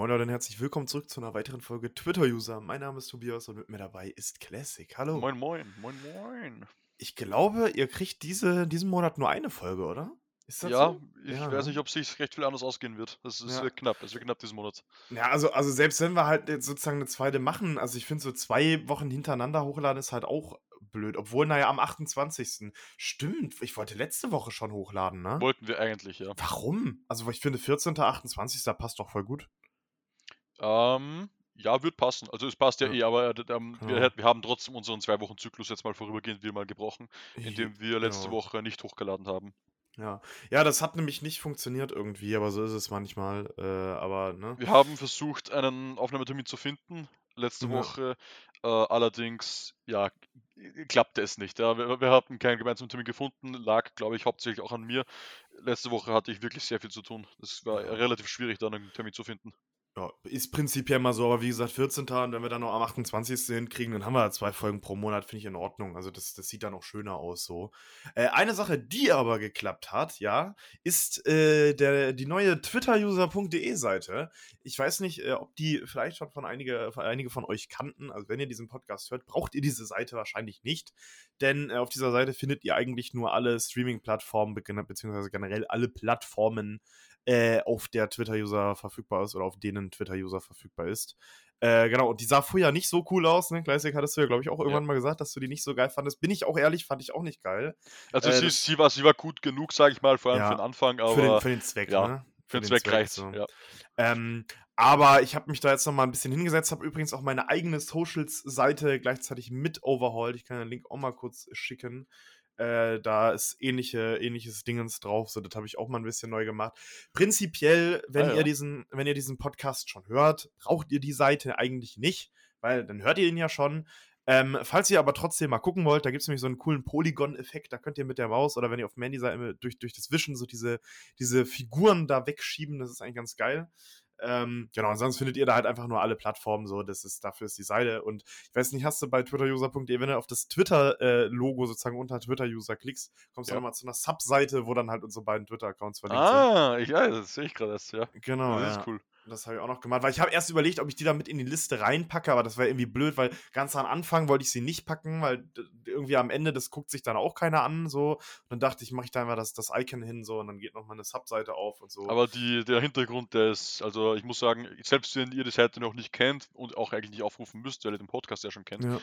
Moin Leute und herzlich willkommen zurück zu einer weiteren Folge Twitter-User. Mein Name ist Tobias und mit mir dabei ist Classic. Hallo. Moin, moin, moin, moin. Ich glaube, ihr kriegt diese, diesen Monat nur eine Folge, oder? Ist das ja, so? ich ja, weiß ne? nicht, ob es sich recht viel anders ausgehen wird. Es, es ja. wird knapp, es wird knapp diesen Monat. Ja, also, also selbst wenn wir halt jetzt sozusagen eine zweite machen, also ich finde so zwei Wochen hintereinander hochladen ist halt auch blöd. Obwohl, naja, am 28. Stimmt, ich wollte letzte Woche schon hochladen, ne? Wollten wir eigentlich, ja. Warum? Also ich finde 14. 28. passt doch voll gut. Ähm, ja, wird passen. Also es passt ja, ja. eh, aber äh, ähm, ja. wir, wir, haben trotzdem unseren zwei Wochen Zyklus jetzt mal vorübergehend wieder mal gebrochen, indem wir letzte ja. Woche nicht hochgeladen haben. Ja. ja, das hat nämlich nicht funktioniert irgendwie, aber so ist es manchmal. Äh, aber ne? Wir haben versucht, einen Aufnahmetermin zu finden letzte Woche. Äh, allerdings, ja, klappte es nicht. Ja. Wir, wir hatten keinen gemeinsamen Termin gefunden, lag, glaube ich, hauptsächlich auch an mir. Letzte Woche hatte ich wirklich sehr viel zu tun. Es war relativ schwierig, da einen Termin zu finden. Ja, ist prinzipiell mal so, aber wie gesagt, 14. und wenn wir dann noch am 28. hinkriegen, dann haben wir zwei Folgen pro Monat, finde ich in Ordnung. Also das, das sieht dann auch schöner aus so. Äh, eine Sache, die aber geklappt hat, ja, ist äh, der, die neue twitteruser.de Seite. Ich weiß nicht, äh, ob die vielleicht schon von einige, von einige von euch kannten. Also wenn ihr diesen Podcast hört, braucht ihr diese Seite wahrscheinlich nicht. Denn äh, auf dieser Seite findet ihr eigentlich nur alle Streaming-Plattformen, beziehungsweise generell alle Plattformen, äh, auf der Twitter-User verfügbar ist oder auf denen Twitter-User verfügbar ist. Äh, genau, und die sah früher nicht so cool aus, ne? Classic hattest du ja, glaube ich, auch irgendwann ja. mal gesagt, dass du die nicht so geil fandest. Bin ich auch ehrlich, fand ich auch nicht geil. Also äh, sie, sie, war, sie war gut genug, sage ich mal, vor allem ja, für den Anfang, aber. Für den, für den Zweck, ja, ne? Für, für den, Zweck, Zweck reicht so. ja. Ähm, aber ich habe mich da jetzt noch mal ein bisschen hingesetzt, habe übrigens auch meine eigene Socials-Seite gleichzeitig mit overhauled. Ich kann den Link auch mal kurz schicken. Äh, da ist ähnliche, ähnliches Dingens drauf, so das habe ich auch mal ein bisschen neu gemacht. Prinzipiell, wenn ah, ja. ihr diesen, wenn ihr diesen Podcast schon hört, braucht ihr die Seite eigentlich nicht, weil dann hört ihr ihn ja schon. Ähm, falls ihr aber trotzdem mal gucken wollt, da gibt es nämlich so einen coolen Polygon-Effekt, da könnt ihr mit der Maus oder wenn ihr auf dem Handy seid, durch, durch das Wischen so diese, diese Figuren da wegschieben, das ist eigentlich ganz geil. Ähm, genau, sonst findet ihr da halt einfach nur alle Plattformen so. Das ist, dafür ist die Seite. Und ich weiß nicht, hast du bei twitteruser.de, wenn du auf das Twitter-Logo äh, sozusagen unter Twitter-User klickst, kommst ja. du nochmal zu einer Subseite, wo dann halt unsere beiden Twitter-Accounts verlinkt ah, sind. Ah, ich weiß, das sehe ich gerade erst, ja. Genau. Das ja. ist cool. Das habe ich auch noch gemacht, weil ich habe erst überlegt, ob ich die da mit in die Liste reinpacke, aber das wäre irgendwie blöd, weil ganz am Anfang wollte ich sie nicht packen, weil irgendwie am Ende, das guckt sich dann auch keiner an, so. Und dann dachte ich, mache ich da einfach das, das Icon hin, so, und dann geht nochmal eine Subseite auf und so. Aber die, der Hintergrund, der ist, also ich muss sagen, selbst wenn ihr die Seite noch nicht kennt und auch eigentlich nicht aufrufen müsst, weil ihr den Podcast ja schon kennt, ja.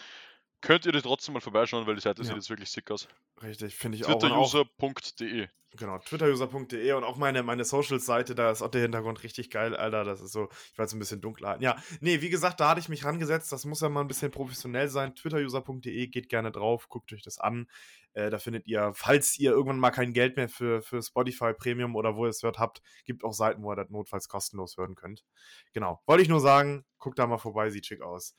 Könnt ihr die trotzdem mal vorbeischauen, weil die Seite ja. sieht jetzt wirklich sick aus. Richtig, finde ich auch. Twitteruser.de Genau, twitteruser.de und auch meine, meine Social-Seite, da ist auch der Hintergrund richtig geil, Alter. Das ist so, ich weiß, ein bisschen dunkler. Ja, nee, wie gesagt, da hatte ich mich rangesetzt. Das muss ja mal ein bisschen professionell sein. twitteruser.de, geht gerne drauf, guckt euch das an. Äh, da findet ihr, falls ihr irgendwann mal kein Geld mehr für, für Spotify Premium oder wo ihr es hört habt, gibt auch Seiten, wo ihr das notfalls kostenlos hören könnt. Genau, wollte ich nur sagen, guckt da mal vorbei, sieht schick aus.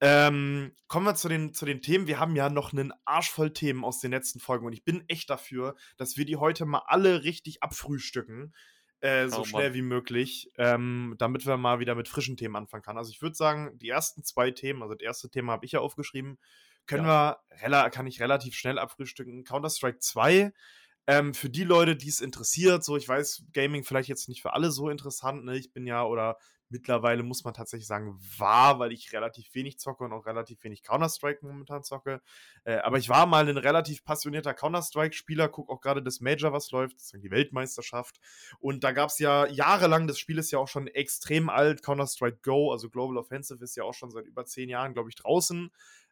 Ähm, kommen wir zu den, zu den Themen. Wir haben ja noch einen Arsch voll Themen aus den letzten Folgen und ich bin echt dafür, dass wir die heute mal alle richtig abfrühstücken. Äh, so oh, schnell wie möglich, ähm, damit wir mal wieder mit frischen Themen anfangen können. Also ich würde sagen, die ersten zwei Themen, also das erste Thema habe ich ja aufgeschrieben, können ja. wir, kann ich relativ schnell abfrühstücken. Counter-Strike 2, ähm, für die Leute, die es interessiert, so ich weiß, Gaming vielleicht jetzt nicht für alle so interessant, ne? Ich bin ja oder mittlerweile muss man tatsächlich sagen, war, weil ich relativ wenig zocke und auch relativ wenig Counter-Strike momentan zocke. Äh, aber ich war mal ein relativ passionierter Counter-Strike-Spieler, gucke auch gerade das Major, was läuft, das ist die Weltmeisterschaft. Und da gab es ja jahrelang, das Spiel ist ja auch schon extrem alt, Counter-Strike Go, also Global Offensive ist ja auch schon seit über zehn Jahren, glaube ich, draußen.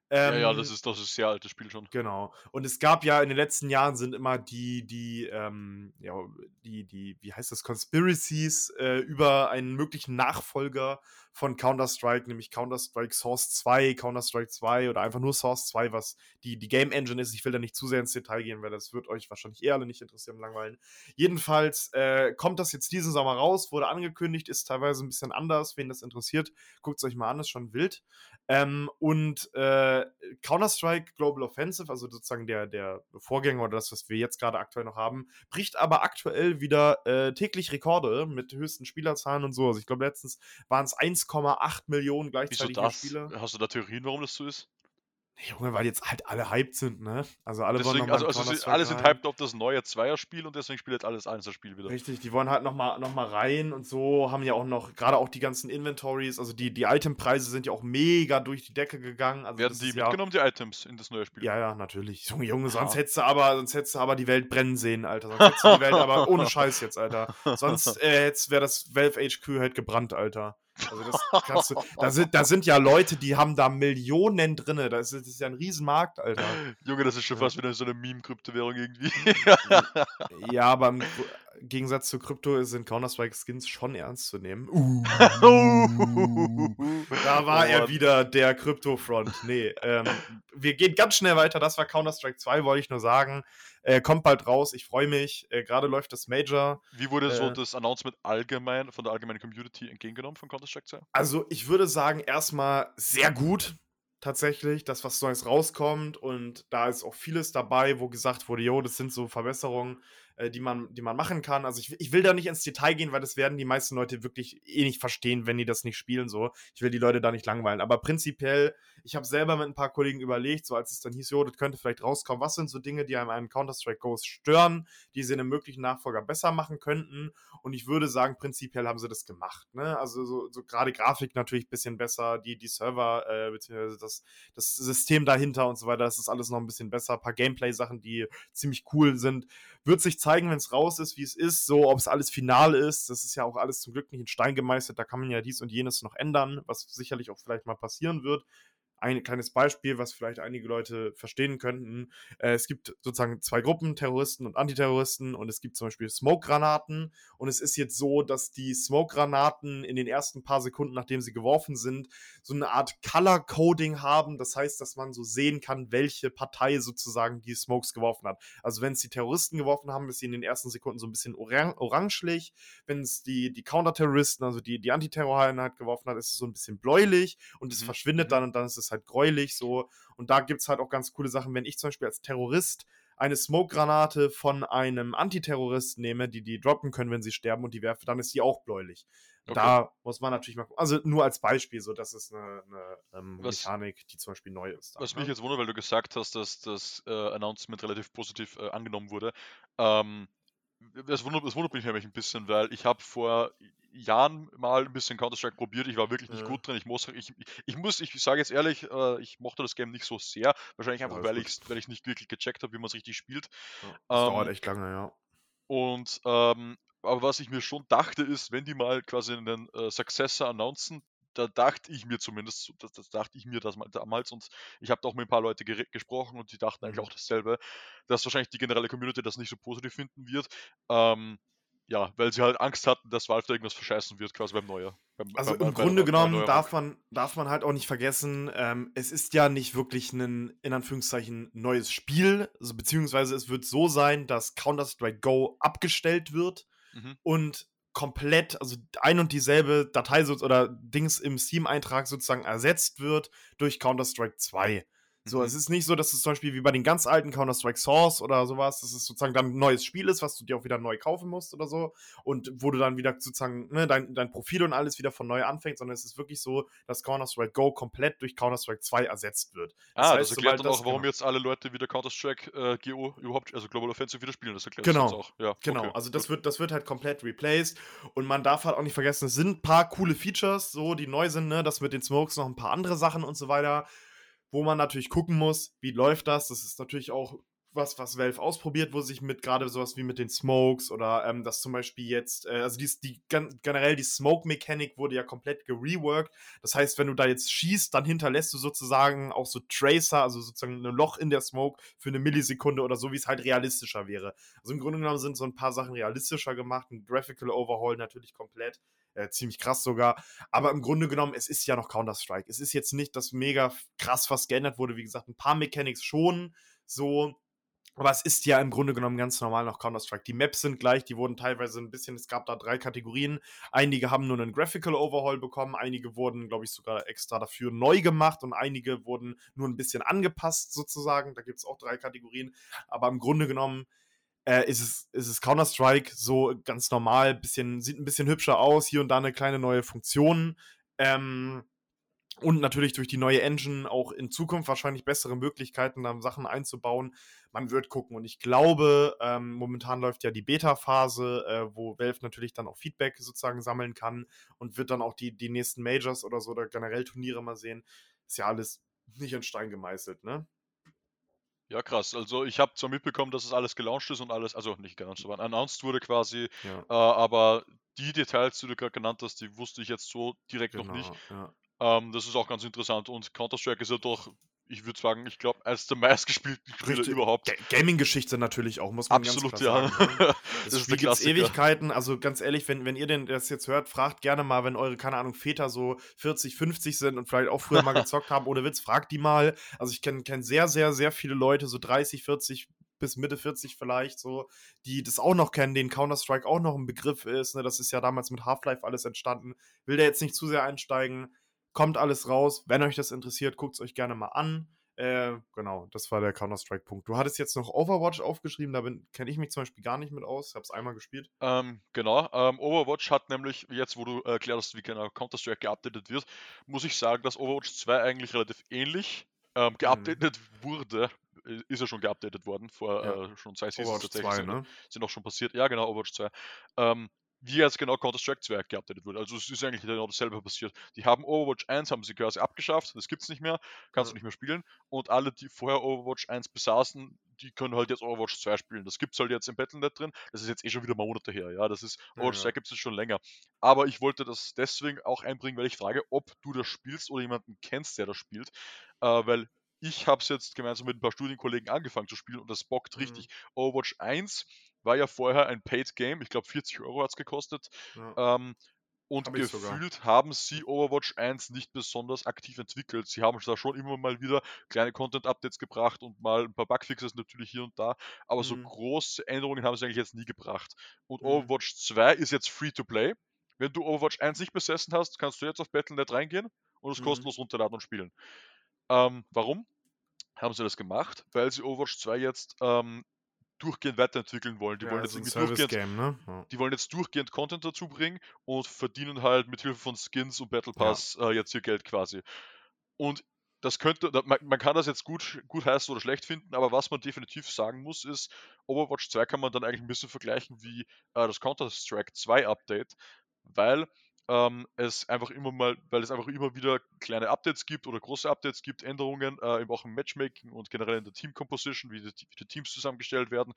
Ähm, ja, ja, das ist, das ist sehr altes Spiel schon. Genau. Und es gab ja in den letzten Jahren sind immer die, die, ähm, ja, die, die, wie heißt das, Conspiracies äh, über einen möglichen Nachfolger von Counter-Strike, nämlich Counter-Strike Source 2, Counter-Strike 2 oder einfach nur Source 2, was die, die Game Engine ist. Ich will da nicht zu sehr ins Detail gehen, weil das wird euch wahrscheinlich eher alle nicht interessieren, langweilen. Jedenfalls äh, kommt das jetzt diesen Sommer raus, wurde angekündigt, ist teilweise ein bisschen anders. Wen das interessiert, guckt es euch mal an, ist schon wild. Ähm, und äh, Counter-Strike Global Offensive, also sozusagen der, der Vorgänger oder das, was wir jetzt gerade aktuell noch haben, bricht aber aktuell wieder äh, täglich Rekorde mit höchsten Spielerzahlen und so. Also ich glaube, letztens waren es 1,8 Millionen gleichzeitige Wieso das? Spieler. Hast du da Theorien, warum das so ist? Junge, weil jetzt halt alle hyped sind, ne? Also alle Deswegen, wollen also, also sie, alle sind hyped auf das neue Zweierspiel und deswegen spielt jetzt alles Einzelspiel wieder. Richtig, die wollen halt nochmal noch mal rein und so, haben ja auch noch, gerade auch die ganzen Inventories, also die, die Itempreise sind ja auch mega durch die Decke gegangen. Also Werden die mitgenommen, ja, die Items, in das neue Spiel? Ja, ja, natürlich. Junge, Junge, sonst ja. hättest du aber, sonst hättest du aber die Welt brennen sehen, Alter. Sonst hättest du die Welt aber ohne Scheiß jetzt, Alter. Sonst äh, wäre das Valve HQ halt gebrannt, Alter. Also das kannst du, da, sind, da sind ja Leute, die haben da Millionen drinne. Das ist, das ist ja ein Riesenmarkt, Alter. Junge, das ist schon fast wieder so eine Meme-Kryptowährung irgendwie. ja, aber Gegensatz zu Krypto sind Counter-Strike-Skins schon ernst zu nehmen. Uh. da war oh, er wieder der Krypto-Front. Nee, ähm, wir gehen ganz schnell weiter. Das war Counter-Strike 2, wollte ich nur sagen. Äh, kommt bald raus, ich freue mich. Äh, Gerade läuft das Major. Wie wurde äh, so das Announcement allgemein von der allgemeinen Community entgegengenommen von Counter-Strike 2? Also, ich würde sagen, erstmal sehr gut tatsächlich, dass was Neues rauskommt und da ist auch vieles dabei, wo gesagt wurde, jo, das sind so Verbesserungen, äh, die, man, die man machen kann. Also ich, ich will da nicht ins Detail gehen, weil das werden die meisten Leute wirklich eh nicht verstehen, wenn die das nicht spielen so. Ich will die Leute da nicht langweilen. Aber prinzipiell, ich habe selber mit ein paar Kollegen überlegt, so als es dann hieß, jo, das könnte vielleicht rauskommen, was sind so Dinge, die einem einen Counter-Strike Ghost stören, die sie in einem möglichen Nachfolger besser machen könnten. Und ich würde sagen, prinzipiell haben sie das gemacht. Ne? Also so, so gerade Grafik natürlich ein bisschen besser, die, die Server, äh, beziehungsweise das, das System dahinter und so weiter, das ist alles noch ein bisschen besser. Ein paar Gameplay-Sachen, die ziemlich cool sind. Wird sich zeigen, wenn es raus ist, wie es ist, so, ob es alles final ist. Das ist ja auch alles zum Glück nicht in Stein gemeißelt. Da kann man ja dies und jenes noch ändern, was sicherlich auch vielleicht mal passieren wird ein kleines Beispiel, was vielleicht einige Leute verstehen könnten. Äh, es gibt sozusagen zwei Gruppen, Terroristen und Antiterroristen, und es gibt zum Beispiel Smoke-Granaten. Und es ist jetzt so, dass die Smoke-Granaten in den ersten paar Sekunden, nachdem sie geworfen sind, so eine Art Color-Coding haben. Das heißt, dass man so sehen kann, welche Partei sozusagen die Smokes geworfen hat. Also wenn es die Terroristen geworfen haben, ist sie in den ersten Sekunden so ein bisschen orang orangelich. Wenn es die, die Counter-Terroristen, also die, die Antiterror-Einheit geworfen hat, ist es so ein bisschen bläulich und es mhm. verschwindet mhm. dann und dann ist es halt gräulich so. Und da gibt es halt auch ganz coole Sachen, wenn ich zum Beispiel als Terrorist eine Smoke-Granate von einem Antiterroristen nehme, die die droppen können, wenn sie sterben und die werfe, dann ist die auch bläulich. Okay. Da muss man natürlich mal Also nur als Beispiel, so das ist eine, eine ähm, was, Mechanik, die zum Beispiel neu ist. Da, was ne? mich jetzt wundert, weil du gesagt hast, dass das äh, Announcement relativ positiv äh, angenommen wurde. Ähm, das wundert, das wundert mich nämlich ein bisschen, weil ich habe vor Jahren mal ein bisschen Counter-Strike probiert. Ich war wirklich nicht ja. gut drin. Ich muss, ich, ich muss, ich sage jetzt ehrlich, äh, ich mochte das Game nicht so sehr. Wahrscheinlich einfach, ja, weil ich weil ich nicht wirklich gecheckt habe, wie man es richtig spielt. Ja, das ähm, dauert echt lange, ja. Und ähm, aber was ich mir schon dachte, ist, wenn die mal quasi einen äh, Successor announcen, da dachte ich mir zumindest, das, das dachte ich mir das mal damals und ich habe auch mit ein paar Leuten gesprochen und die dachten eigentlich mhm. auch dasselbe, dass wahrscheinlich die generelle Community das nicht so positiv finden wird. Ähm, ja, weil sie halt Angst hatten, dass Valve da irgendwas verscheißen wird, quasi beim Neuer. Beim, also beim, im beim, Grunde genommen darf man, darf man halt auch nicht vergessen, ähm, es ist ja nicht wirklich ein, in Anführungszeichen, neues Spiel, also, beziehungsweise es wird so sein, dass Counter-Strike Go abgestellt wird mhm. und komplett, also ein und dieselbe Datei oder Dings im Steam-Eintrag sozusagen ersetzt wird durch Counter-Strike 2. So, mhm. es ist nicht so, dass es zum Beispiel wie bei den ganz alten Counter-Strike Source oder sowas, dass es sozusagen dann ein neues Spiel ist, was du dir auch wieder neu kaufen musst oder so. Und wo du dann wieder sozusagen ne, dein, dein Profil und alles wieder von neu anfängst, sondern es ist wirklich so, dass Counter-Strike Go komplett durch Counter-Strike 2 ersetzt wird. Das ah, heißt, das erklärt dann auch, warum genau. jetzt alle Leute wieder Counter-Strike äh, GO überhaupt, also Global Offensive wieder spielen. Das erklärt genau. das auch. Ja, genau, okay. also das wird, das wird halt komplett replaced. Und man darf halt auch nicht vergessen, es sind ein paar coole Features, so, die neu sind, ne? Das mit den Smokes noch ein paar andere Sachen und so weiter wo man natürlich gucken muss, wie läuft das. Das ist natürlich auch was, was Valve ausprobiert, wo sich mit gerade sowas wie mit den Smokes oder ähm, das zum Beispiel jetzt, äh, also die, die generell die Smoke-Mechanik wurde ja komplett gereworked. Das heißt, wenn du da jetzt schießt, dann hinterlässt du sozusagen auch so Tracer, also sozusagen ein Loch in der Smoke für eine Millisekunde oder so, wie es halt realistischer wäre. Also im Grunde genommen sind so ein paar Sachen realistischer gemacht, ein Graphical Overhaul natürlich komplett. Äh, ziemlich krass sogar. Aber im Grunde genommen, es ist ja noch Counter-Strike. Es ist jetzt nicht, dass mega krass was geändert wurde. Wie gesagt, ein paar Mechanics schon so. Aber es ist ja im Grunde genommen ganz normal noch Counter-Strike. Die Maps sind gleich, die wurden teilweise ein bisschen, es gab da drei Kategorien. Einige haben nur einen Graphical Overhaul bekommen, einige wurden, glaube ich, sogar extra dafür neu gemacht und einige wurden nur ein bisschen angepasst sozusagen. Da gibt es auch drei Kategorien. Aber im Grunde genommen äh, ist es, ist es Counter-Strike so ganz normal, bisschen, sieht ein bisschen hübscher aus, hier und da eine kleine neue Funktion. Ähm, Und natürlich durch die neue Engine auch in Zukunft wahrscheinlich bessere Möglichkeiten, da Sachen einzubauen. Man wird gucken. Und ich glaube, ähm, momentan läuft ja die Beta-Phase, äh, wo Valve natürlich dann auch Feedback sozusagen sammeln kann und wird dann auch die, die nächsten Majors oder so oder generell Turniere mal sehen. Ist ja alles nicht in Stein gemeißelt, ne? Ja, krass. Also ich habe zwar mitbekommen, dass es alles gelauncht ist und alles, also nicht gelauncht, aber announced wurde quasi, Ja, äh, aber die Details, die du gerade genannt hast, die wusste ich jetzt so direkt noch nicht. genau. Ja. Ähm, das ist auch ganz interessant und Counter-Strike ist ja doch, ich würde sagen, ich glaube, eines der meistgespielten Spiele Richtig. überhaupt. Ga- Gaming-Geschichte natürlich auch, muss man Absolut, ganz klar ja. sagen. Ne? Das Das ist Spiel der Klassiker. Ewigkeiten. Also ganz ehrlich, wenn, wenn ihr denn das jetzt hört, fragt gerne mal, wenn eure, keine Ahnung, Väter so 40, 50 sind und vielleicht auch früher mal gezockt haben, ohne Witz, fragt die mal. Also ich kenne kenn sehr, sehr, sehr viele Leute, so 30, 40 bis Mitte 40 vielleicht, so, die das auch noch kennen, denen Counter-Strike auch noch ein Begriff ist. Ne? Das ist ja damals mit Half-Life alles entstanden. Will da jetzt nicht zu sehr einsteigen. Kommt alles raus. Wenn euch das interessiert, guckt es euch gerne mal an. Äh, genau, das war der Counter-Strike-Punkt. Du hattest jetzt noch Overwatch aufgeschrieben, da kenne ich mich zum Beispiel gar nicht mit aus. Ich habe es einmal gespielt. Ähm, genau, ähm, Overwatch hat nämlich, jetzt wo du äh, erklärt hast, wie genau Counter-Strike geupdatet wird, muss ich sagen, dass Overwatch 2 eigentlich relativ ähnlich Mhm. ähm, geupdatet wurde. Äh, Ist ja schon geupdatet worden, vor Ja. äh, schon zwei Seasons Overwatch tatsächlich 2, sind, ne? sind auch schon passiert. Ja, genau, Overwatch 2. Ähm, wie jetzt genau Counter-Strike 2 geupdatet wurde. Also es ist eigentlich genau dasselbe passiert. Die haben Overwatch 1 haben sie quasi abgeschafft, das gibt's nicht mehr, kannst Ja. du nicht mehr spielen. Und alle, die vorher Overwatch 1 besaßen, die können halt jetzt Overwatch 2 spielen. Das gibt's halt jetzt im Battle.net drin. Das ist jetzt eh schon wieder Monate her, ja. Das ist, Ja, Overwatch ja. 2 gibt's jetzt schon länger. Aber ich wollte das deswegen auch einbringen, weil ich frage, ob du das spielst oder jemanden kennst, der das spielt. Äh, weil ich habe es jetzt gemeinsam mit ein paar Studienkollegen angefangen zu spielen und das bockt Mhm. richtig. Overwatch 1 war ja vorher ein Paid Game, ich glaube 40 Euro hat es gekostet. Ja. Ähm, und Hab gefühlt haben sie Overwatch 1 nicht besonders aktiv entwickelt. Sie haben da schon immer mal wieder kleine Content-Updates gebracht und mal ein paar Bugfixes natürlich hier und da, aber so Mhm. große Änderungen haben sie eigentlich jetzt nie gebracht. Und Mhm. Overwatch 2 ist jetzt free to play. Wenn du Overwatch 1 nicht besessen hast, kannst du jetzt auf Battle.net reingehen und es Mhm. kostenlos runterladen und spielen. Ähm, warum haben sie das gemacht? Weil sie Overwatch 2 jetzt ähm, durchgehend weiterentwickeln wollen. Die Ja, wollen jetzt irgendwie durchgehend Service-Game, ne? Ja. die wollen jetzt durchgehend Content dazu bringen und verdienen halt mit Hilfe von Skins und Battle Ja. Pass äh, jetzt ihr Geld quasi. Und das könnte, man kann das jetzt gut, gut heißen oder schlecht finden, aber was man definitiv sagen muss, ist, Overwatch 2 kann man dann eigentlich ein bisschen vergleichen wie äh, das Counter-Strike 2 Update, weil ähm, es einfach immer mal, weil es einfach immer wieder kleine Updates gibt oder große Updates gibt, Änderungen, äh, eben auch im Matchmaking und generell in der Team Composition, wie die, wie die Teams zusammengestellt werden.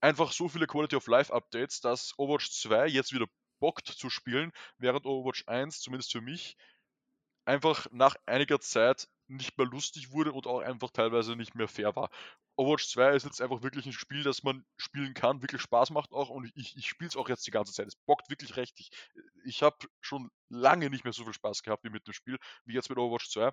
Einfach so viele Quality of Life Updates, dass Overwatch 2 jetzt wieder bockt zu spielen, während Overwatch 1, zumindest für mich, einfach nach einiger Zeit nicht mehr lustig wurde und auch einfach teilweise nicht mehr fair war. Overwatch 2 ist jetzt einfach wirklich ein Spiel, das man spielen kann, wirklich Spaß macht auch und ich, ich spiele es auch jetzt die ganze Zeit. Es bockt wirklich richtig. Ich habe schon lange nicht mehr so viel Spaß gehabt wie mit dem Spiel, wie jetzt mit Overwatch 2.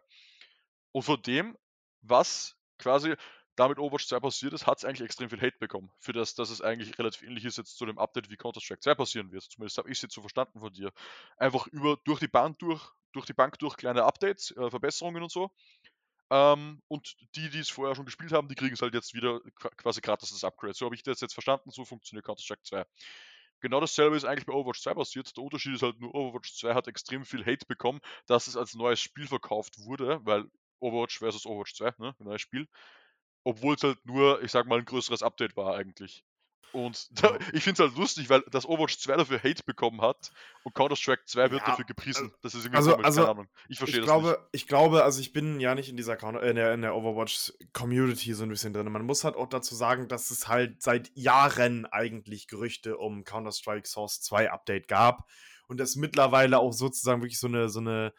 Und von dem, was quasi damit Overwatch 2 passiert ist, hat es eigentlich extrem viel Hate bekommen. Für das, dass es eigentlich relativ ähnlich ist jetzt zu dem Update, wie Counter-Strike 2 passieren wird. Zumindest habe ich es jetzt so verstanden von dir. Einfach über, durch die Bank durch, durch die Bank durch kleine Updates, äh, Verbesserungen und so. Ähm, und die, die es vorher schon gespielt haben, die kriegen es halt jetzt wieder qua- quasi gratis das Upgrade. So habe ich das jetzt verstanden, so funktioniert Counter-Strike 2. Genau dasselbe ist eigentlich bei Overwatch 2 passiert. Der Unterschied ist halt nur, Overwatch 2 hat extrem viel Hate bekommen, dass es als neues Spiel verkauft wurde, weil Overwatch versus Overwatch 2, ne, ein neues Spiel. Obwohl es halt nur, ich sag mal, ein größeres Update war eigentlich. Und da, ich finde es halt lustig, weil das Overwatch 2 dafür Hate bekommen hat und Counter-Strike 2 wird Ja, dafür gepriesen. Das ist irgendwie also- komisch, also, keine Ahnung. Ich verstehe das nicht. glaube, ich glaube, also ich bin ja nicht in dieser Counter, äh, in der, in der Overwatch-Community so ein bisschen drin. Man muss halt auch dazu sagen, dass es halt seit Jahren eigentlich Gerüchte um Counter-Strike Source 2 Update gab und das mittlerweile auch sozusagen wirklich so eine, so eine,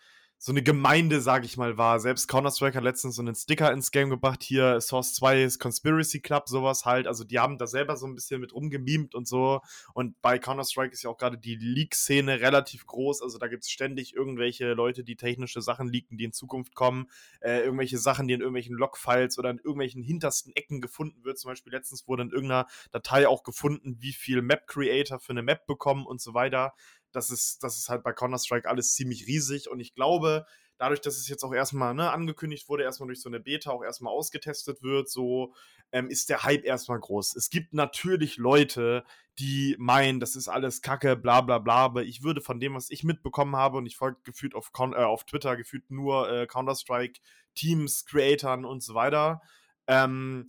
so eine Gemeinde, sag ich mal, war. Selbst Counter-Strike hat letztens so einen Sticker ins Game gebracht, hier Source 2 ist Conspiracy Club, sowas halt. Also die haben da selber so ein bisschen mit rumgemimt und so. Und bei Counter-Strike ist ja auch gerade die Leak-Szene relativ groß. Also da gibt es ständig irgendwelche Leute, die technische Sachen leaken, die in Zukunft kommen. Äh, irgendwelche Sachen, die in irgendwelchen Logfiles oder in irgendwelchen hintersten Ecken gefunden wird. Zum Beispiel letztens wurde in irgendeiner Datei auch gefunden, wie viel Map-Creator für eine Map bekommen und so weiter. Das ist, das ist halt bei Counter-Strike alles ziemlich riesig und ich glaube, dadurch, dass es jetzt auch erstmal ne, angekündigt wurde, erstmal durch so eine Beta auch erstmal ausgetestet wird, so ähm, ist der Hype erstmal groß. Es gibt natürlich Leute, die meinen, das ist alles Kacke, bla bla bla, aber ich würde von dem, was ich mitbekommen habe, und ich folge gefühlt auf, äh, auf Twitter gefühlt nur äh, Counter-Strike, Teams, Creatoren und so weiter, ähm,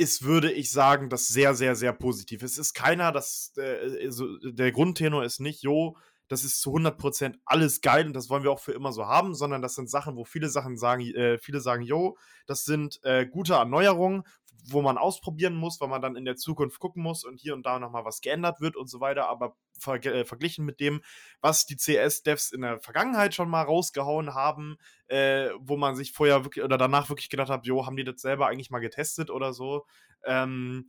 ist, würde ich sagen, das sehr, sehr, sehr positiv. Es ist keiner, das, äh, der Grundtenor ist nicht, jo, das ist zu 100% alles geil und das wollen wir auch für immer so haben, sondern das sind Sachen, wo viele Sachen sagen, äh, viele sagen, jo, das sind äh, gute Erneuerungen, wo man ausprobieren muss, weil man dann in der Zukunft gucken muss und hier und da nochmal was geändert wird und so weiter, aber ver äh, verglichen mit dem, was die CS-Devs in der Vergangenheit schon mal rausgehauen haben, äh, wo man sich vorher wirklich oder danach wirklich gedacht hat, jo, haben die das selber eigentlich mal getestet oder so, ähm,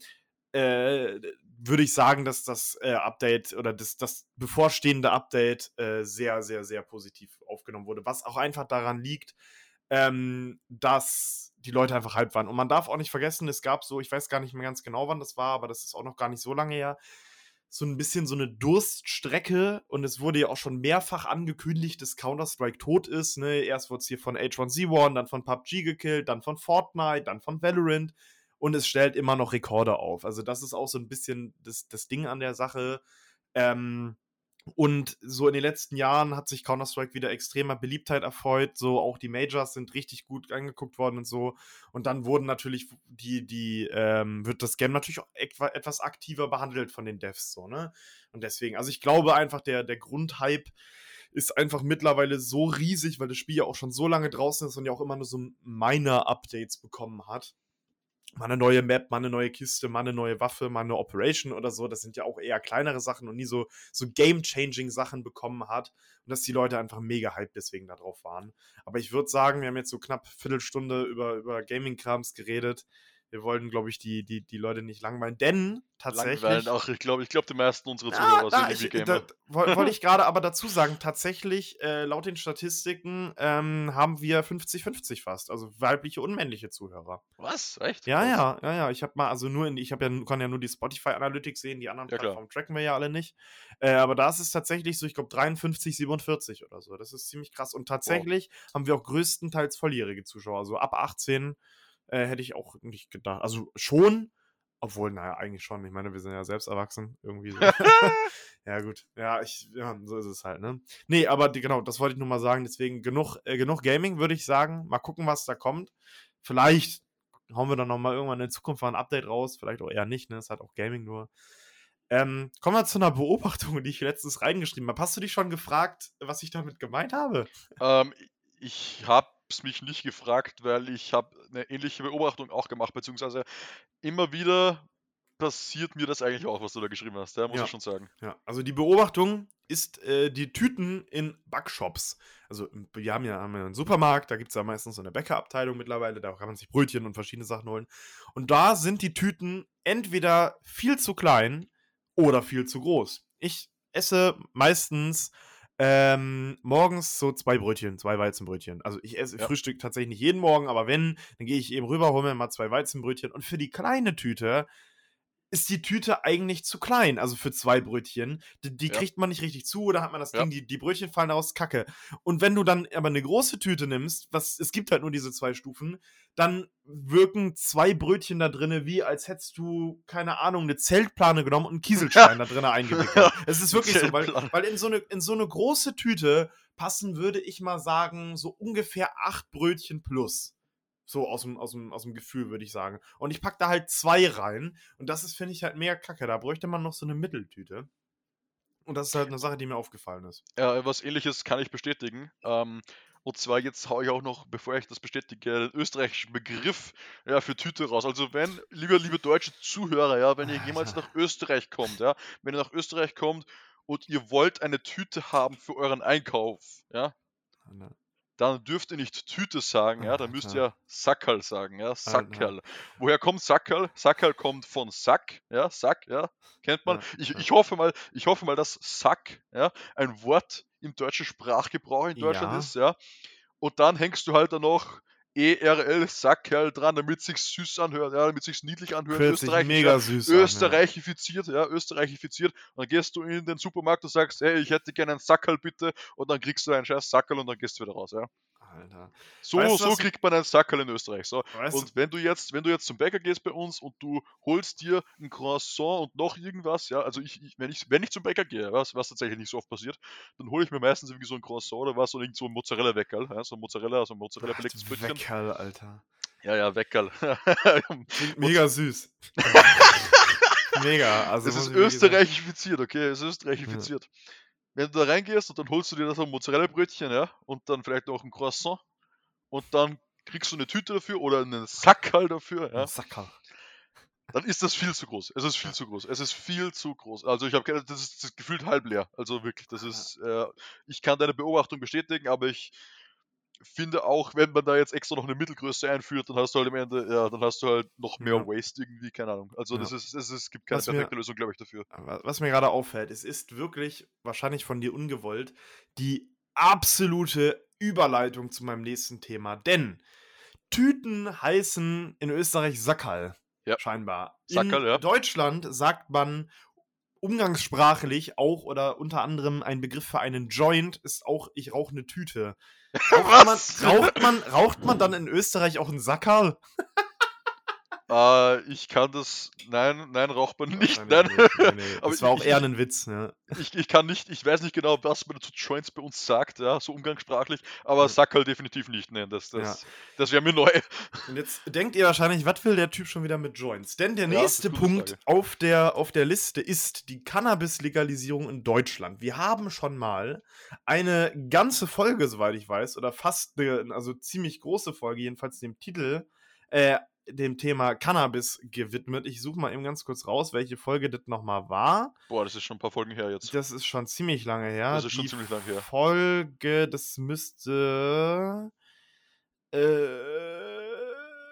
äh, würde ich sagen, dass das äh, Update oder das, das bevorstehende Update äh, sehr, sehr, sehr positiv aufgenommen wurde. Was auch einfach daran liegt, ähm, dass die Leute einfach hype waren. Und man darf auch nicht vergessen, es gab so, ich weiß gar nicht mehr ganz genau, wann das war, aber das ist auch noch gar nicht so lange her, so ein bisschen so eine Durststrecke und es wurde ja auch schon mehrfach angekündigt, dass Counter-Strike tot ist. Ne? Erst wurde es hier von H1Z1, dann von PUBG gekillt, dann von Fortnite, dann von Valorant und es stellt immer noch Rekorde auf. Also das ist auch so ein bisschen das, das Ding an der Sache. Ähm, und so in den letzten Jahren hat sich Counter-Strike wieder extremer Beliebtheit erfreut. So auch die Majors sind richtig gut angeguckt worden und so. Und dann wurden natürlich die, die, ähm, wird das Game natürlich auch etwas aktiver behandelt von den Devs, so, ne? Und deswegen, also ich glaube einfach, der, der Grundhype ist einfach mittlerweile so riesig, weil das Spiel ja auch schon so lange draußen ist und ja auch immer nur so Minor-Updates bekommen hat mal eine neue Map, mal eine neue Kiste, mal eine neue Waffe, mal eine Operation oder so. Das sind ja auch eher kleinere Sachen und nie so, so game-changing Sachen bekommen hat. Und dass die Leute einfach mega hype deswegen darauf waren. Aber ich würde sagen, wir haben jetzt so knapp Viertelstunde über, über Gaming-Krams geredet wir wollen, glaube ich, die, die, die Leute nicht langweilen, denn tatsächlich. Langweilen auch, ich glaube, ich glaube, die meisten unserer Zuhörer ja, sind irgendwie Gamer. Wollte ich gerade aber dazu sagen, tatsächlich, äh, laut den Statistiken ähm, haben wir 50-50 fast, also weibliche und männliche Zuhörer. Was? Echt? Ja, ja, ja, ja. Ich habe mal, also nur in, ich habe ja, kann ja nur die Spotify Analytics sehen, die anderen ja, Plattformen tracken wir ja alle nicht. Äh, aber da ist es tatsächlich so, ich glaube, 53, 47 oder so. Das ist ziemlich krass. Und tatsächlich wow. haben wir auch größtenteils volljährige Zuschauer, also ab 18 äh, hätte ich auch nicht gedacht. Also schon, obwohl, naja, eigentlich schon. Ich meine, wir sind ja selbst erwachsen. Irgendwie so. ja, gut. Ja, ich, ja, so ist es halt, ne? Nee, aber die, genau, das wollte ich nur mal sagen. Deswegen genug, äh, genug Gaming, würde ich sagen. Mal gucken, was da kommt. Vielleicht hauen wir dann nochmal irgendwann in Zukunft mal ein Update raus. Vielleicht auch eher nicht, ne? Es hat auch Gaming nur. Ähm, kommen wir zu einer Beobachtung, die ich letztens reingeschrieben habe. Hast du dich schon gefragt, was ich damit gemeint habe? Ähm, ich habe es mich nicht gefragt, weil ich habe eine ähnliche Beobachtung auch gemacht, beziehungsweise immer wieder passiert mir das eigentlich auch, was du da geschrieben hast, ja, muss ja. ich schon sagen. Ja, also die Beobachtung ist äh, die Tüten in Backshops. Also wir haben ja, haben ja einen Supermarkt, da gibt es ja meistens so eine Bäckerabteilung mittlerweile, da kann man sich Brötchen und verschiedene Sachen holen. Und da sind die Tüten entweder viel zu klein oder viel zu groß. Ich esse meistens ähm, morgens so zwei Brötchen, zwei Weizenbrötchen. Also ich esse ja. Frühstück tatsächlich nicht jeden Morgen, aber wenn, dann gehe ich eben rüber, hole mir mal zwei Weizenbrötchen. Und für die kleine Tüte ist die Tüte eigentlich zu klein, also für zwei Brötchen. Die, die ja. kriegt man nicht richtig zu, oder hat man das ja. Ding, die, die Brötchen fallen aus, kacke. Und wenn du dann aber eine große Tüte nimmst, was, es gibt halt nur diese zwei Stufen, dann wirken zwei Brötchen da drinne, wie als hättest du, keine Ahnung, eine Zeltplane genommen und einen Kieselstein da drinnen eingewickelt. Es ist wirklich so, weil, weil in, so eine, in so eine große Tüte passen, würde ich mal sagen, so ungefähr acht Brötchen plus. So aus dem, aus dem, aus dem Gefühl, würde ich sagen. Und ich packe da halt zwei rein. Und das ist, finde ich, halt mega kacke. Da bräuchte man noch so eine Mitteltüte. Und das ist halt eine Sache, die mir aufgefallen ist. Ja, was ähnliches kann ich bestätigen. Ähm, und zwar jetzt haue ich auch noch, bevor ich das bestätige, den österreichischen Begriff ja, für Tüte raus. Also wenn, liebe, liebe deutsche Zuhörer, ja, wenn ihr jemals nach Österreich kommt, ja, wenn ihr nach Österreich kommt und ihr wollt eine Tüte haben für euren Einkauf, ja, dann dürft ihr nicht Tüte sagen, ja, dann müsst ihr Sackerl sagen, ja, Sackerl. Woher kommt Sackerl? Sackerl kommt von Sack, ja, Sack, ja, kennt man. Ich, ich hoffe mal, ich hoffe mal, dass Sack, ja, ein Wort im deutschen Sprachgebrauch in Deutschland ja. ist, ja. Und dann hängst du halt dann noch ERL Sackerl dran, damit sich's süß anhört, ja, damit sich's niedlich anhört. Österreich, mega süß. Österreichifiziert, ja. ja, österreichifiziert. Und dann gehst du in den Supermarkt und sagst, hey, ich hätte gerne einen Sackerl bitte, und dann kriegst du einen scheiß Sackerl und dann gehst du wieder raus, ja. Alter. So, Weißt so kriegt man einen Sackerl in Österreich. So. Weißt Und wenn du jetzt, wenn du jetzt zum Bäcker gehst bei uns und du holst dir ein Croissant und noch irgendwas, ja, also ich, ich, wenn ich, wenn ich zum Bäcker gehe, was, was tatsächlich nicht so oft passiert, dann hole ich mir meistens irgendwie so ein Croissant oder was oder irgend so ein Mozzarella-Weckerl, ja, so ein Mozzarella, so ein Mozzarella belegtes Brötchen. Weckerl, Alter. Ja, ja, Weckerl. Mega süß. mega. Also es ist österreichifiziert, okay, es ist österreichifiziert. Wenn du da reingehst und dann holst du dir da so ein Mozzarella-Brötchen, ja, und dann vielleicht auch ein Croissant und dann kriegst du eine Tüte dafür oder einen Sackerl dafür, ja, Sackerl. dann ist das viel zu groß. Es ist viel zu groß. Es ist viel zu groß. Also ich habe keine, das ist, das ist gefühlt halb leer. Also wirklich, das ist, äh, ich kann deine Beobachtung bestätigen, aber ich finde auch, wenn man da jetzt extra noch eine Mittelgröße einführt, dann hast du halt am Ende, ja, dann hast du halt noch mehr Ja. Waste irgendwie, keine Ahnung. Also Ja. das ist, es, ist, es gibt keine Was mir- perfekte Lösung, glaube ich, dafür. Was mir gerade auffällt, es ist wirklich wahrscheinlich von dir ungewollt die absolute Überleitung zu meinem nächsten Thema. Denn Tüten heißen in Österreich Sackerl. Ja. Scheinbar. Sackerl, in ja. Deutschland sagt man umgangssprachlich auch oder unter anderem ein Begriff für einen Joint ist auch, ich rauche eine Tüte. Raucht man, raucht, man, raucht man dann in Österreich auch einen Sackerl? Äh, ich kann das, nein, nein, raucht man nicht, nein. Wahrscheinlich nicht. Nee, nee. Aber Das war auch ich- eher ich- ein Witz. Ne? Ich, ich kann nicht, ich weiß nicht genau, was man zu Joints bei uns sagt, ja, so umgangssprachlich, aber Sackerl definitiv nicht, nein, das, das, das wäre mir neu. Und jetzt denkt ihr wahrscheinlich, was will der Typ schon wieder mit Joints? Denn der Ja, nächste Punkt Frage. auf der, auf der Liste ist die Cannabis-Legalisierung in Deutschland. Wir haben schon mal eine ganze Folge, soweit ich weiß, oder fast eine, also ziemlich große Folge, jedenfalls dem Titel, äh, dem Thema Cannabis gewidmet. Ich suche mal eben ganz kurz raus, welche Folge das nochmal war. Boah, das ist schon ein paar Folgen her jetzt. Das ist schon ziemlich lange her. Das ist schon Die ziemlich lang her. Folge, das müsste. Äh,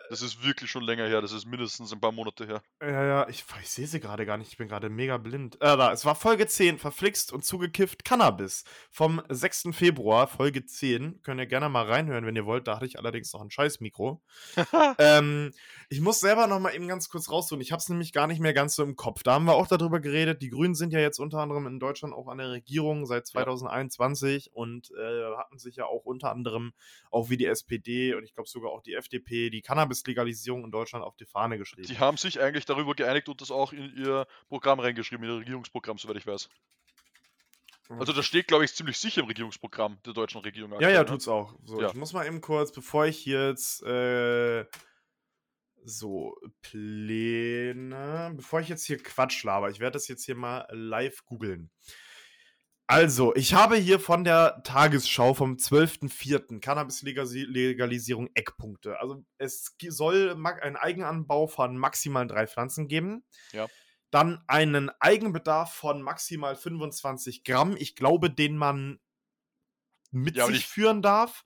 Das ist wirklich schon länger her, das ist mindestens ein paar Monate her. Ja, ja, ich, ich sehe sie gerade gar nicht. Ich bin gerade mega blind. Äh, da, es war Folge 10, verflixt und zugekifft Cannabis. Vom 6. Februar, Folge 10. Könnt ihr gerne mal reinhören, wenn ihr wollt. Da hatte ich allerdings noch ein scheiß Mikro. ähm, ich muss selber noch mal eben ganz kurz raussuchen. Ich habe es nämlich gar nicht mehr ganz so im Kopf. Da haben wir auch darüber geredet. Die Grünen sind ja jetzt unter anderem in Deutschland auch an der Regierung seit 2021 und äh, hatten sich ja auch unter anderem auch wie die SPD und ich glaube sogar auch die FDP die Cannabis-Legalisierung in Deutschland auf die Fahne geschrieben. Die haben sich eigentlich darüber geeinigt und das auch in ihr Programm reingeschrieben, in ihr Regierungsprogramm, soweit ich weiß. Also das steht, glaube ich, ziemlich sicher im Regierungsprogramm der deutschen Regierung. Ja, aktuell, ja, ne? tut's auch. So, Ja. ich muss mal eben kurz, bevor ich jetzt äh, so Pläne, bevor ich jetzt hier Quatsch laber, ich werde das jetzt hier mal live googeln. Also, ich habe hier von der Tagesschau vom 12.04. Cannabis-Legalisierung Eckpunkte. Also, es soll einen Eigenanbau von maximal drei Pflanzen geben. Ja. Dann einen Eigenbedarf von maximal 25 Gramm. Ich glaube, den man mit Ja, sich ich- führen darf.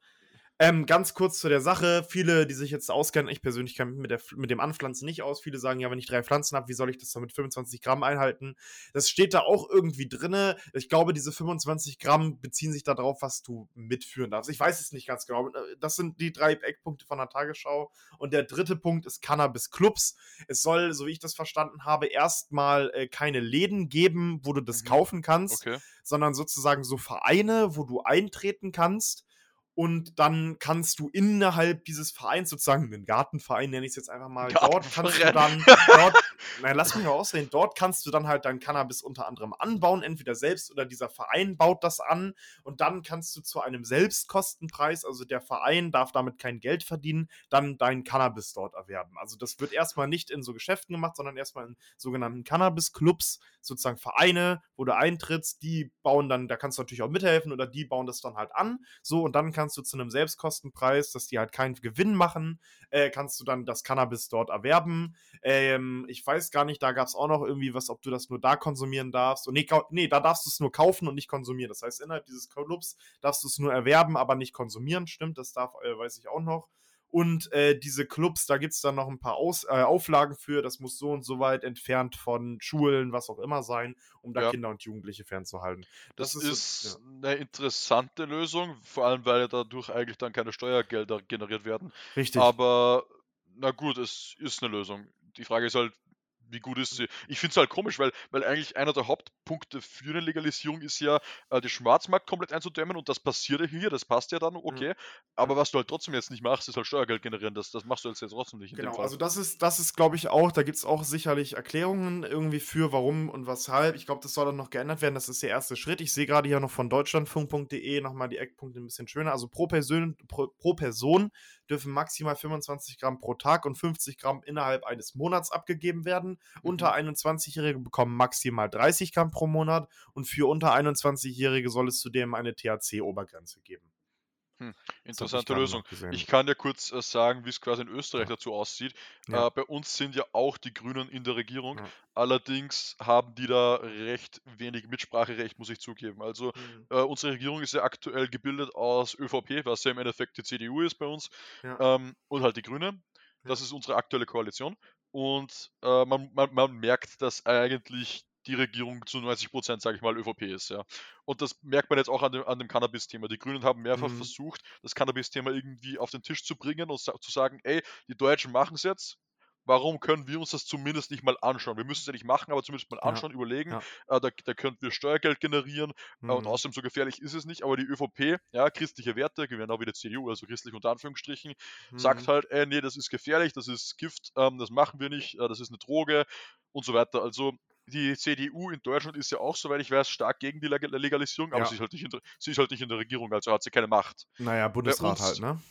Ähm, ganz kurz zu der Sache. Viele, die sich jetzt auskennen, ich persönlich kenne mich mit, der, mit dem Anpflanzen nicht aus. Viele sagen, ja, wenn ich drei Pflanzen habe, wie soll ich das dann mit 25 Gramm einhalten? Das steht da auch irgendwie drinne. Ich glaube, diese 25 Gramm beziehen sich darauf, was du mitführen darfst. Ich weiß es nicht ganz genau. Das sind die drei Eckpunkte von der Tagesschau. Und der dritte Punkt ist Cannabis Clubs. Es soll, so wie ich das verstanden habe, erstmal äh, keine Läden geben, wo du das Mhm. kaufen kannst Okay. sondern sozusagen so Vereine, wo du eintreten kannst. Und dann kannst du innerhalb dieses Vereins, sozusagen einen Gartenverein, nenne ich es jetzt einfach mal, dort kannst du dann, dort, nein, lass mich mal aussehen, dort kannst du dann halt dein Cannabis unter anderem anbauen, entweder selbst oder dieser Verein baut das an und dann kannst du zu einem Selbstkostenpreis, also der Verein darf damit kein Geld verdienen, dann dein Cannabis dort erwerben. Also das wird erstmal nicht in so Geschäften gemacht, sondern erstmal in sogenannten Cannabis-Clubs, sozusagen Vereine, wo du eintrittst, die bauen dann, da kannst du natürlich auch mithelfen oder die bauen das dann halt an. So, und dann kannst du zu einem Selbstkostenpreis, dass die halt keinen Gewinn machen, äh, kannst du dann das Cannabis dort erwerben. Ähm, ich weiß gar nicht, da gab es auch noch irgendwie was, ob du das nur da konsumieren darfst. Und nee, nee da darfst du es nur kaufen und nicht konsumieren. Das heißt, innerhalb dieses Clubs darfst du es nur erwerben, aber nicht konsumieren. Stimmt, das darf, äh, weiß ich auch noch. Und äh, diese Clubs, da gibt es dann noch ein paar Aus, äh, Auflagen für. Das muss so und so weit entfernt von Schulen, was auch immer sein, um da Ja. Kinder und Jugendliche fernzuhalten. Das, Das ist ist, so- eine interessante Lösung, vor allem weil ja dadurch eigentlich dann keine Steuergelder generiert werden. Richtig. Aber na gut, es ist eine Lösung. Die Frage ist halt, wie gut ist sie? Ich finde es halt komisch, weil, weil eigentlich einer der Hauptpunkte für eine Legalisierung ist ja, äh, den Schwarzmarkt komplett einzudämmen und das passiert ja hier, das passt ja dann, okay. Mhm. Aber was du halt trotzdem jetzt nicht machst, ist halt Steuergeld generieren. Das, das machst du jetzt, jetzt trotzdem nicht. genau, also das ist, das ist, glaube ich, auch, da gibt es auch sicherlich Erklärungen irgendwie für, warum und weshalb. Ich glaube, das soll dann noch geändert werden. Das ist der erste Schritt. Ich sehe gerade hier noch von deutschlandfunk.de nochmal die Eckpunkte ein bisschen schöner. Also pro Person, pro, pro Person dürfen maximal 25 Gramm pro Tag und 50 Gramm innerhalb eines Monats abgegeben werden. Mhm. Unter 21-Jährige bekommen maximal 30 Gramm pro Monat und für unter 21-Jährige soll es zudem eine THC-Obergrenze geben. Hm, interessante Lösung. Ich kann ja kurz äh, sagen, wie es quasi in Österreich ja. dazu aussieht. Ja. Äh, bei uns sind ja auch die Grünen in der Regierung. Ja. Allerdings haben die da recht wenig Mitspracherecht, muss ich zugeben. Also mhm. äh, unsere Regierung ist ja aktuell gebildet aus ÖVP, was ja im Endeffekt die CDU ist bei uns, ähm, und halt die Grünen. Das ist unsere aktuelle Koalition. Und äh, man, man, man merkt, dass eigentlich die Regierung zu 90 Prozent, sage ich mal, ÖVP ist. Ja. Und das merkt man jetzt auch an dem, an dem Cannabis-Thema. Die Grünen haben mehrfach mhm. versucht, das Cannabis-Thema irgendwie auf den Tisch zu bringen und zu sagen, ey, die Deutschen machen es jetzt, warum können wir uns das zumindest nicht mal anschauen? Wir müssen es ja nicht machen, aber zumindest mal anschauen, ja. überlegen. Ja. Äh, da, da könnten wir Steuergeld generieren mhm. äh, und außerdem so gefährlich ist es nicht. Aber die ÖVP, ja, christliche Werte, genau wie die CDU, also christlich unter Anführungsstrichen, mhm. sagt halt, ey, nee, das ist gefährlich, das ist Gift, ähm, das machen wir nicht, äh, das ist eine Droge und so weiter. Also die CDU in Deutschland ist ja auch, soweit ich weiß, stark gegen die Legalisierung, aber ja. sie, ist halt nicht in der, sie ist halt nicht in der Regierung, also hat sie keine Macht. Naja, Bundesrat uns, halt, ne?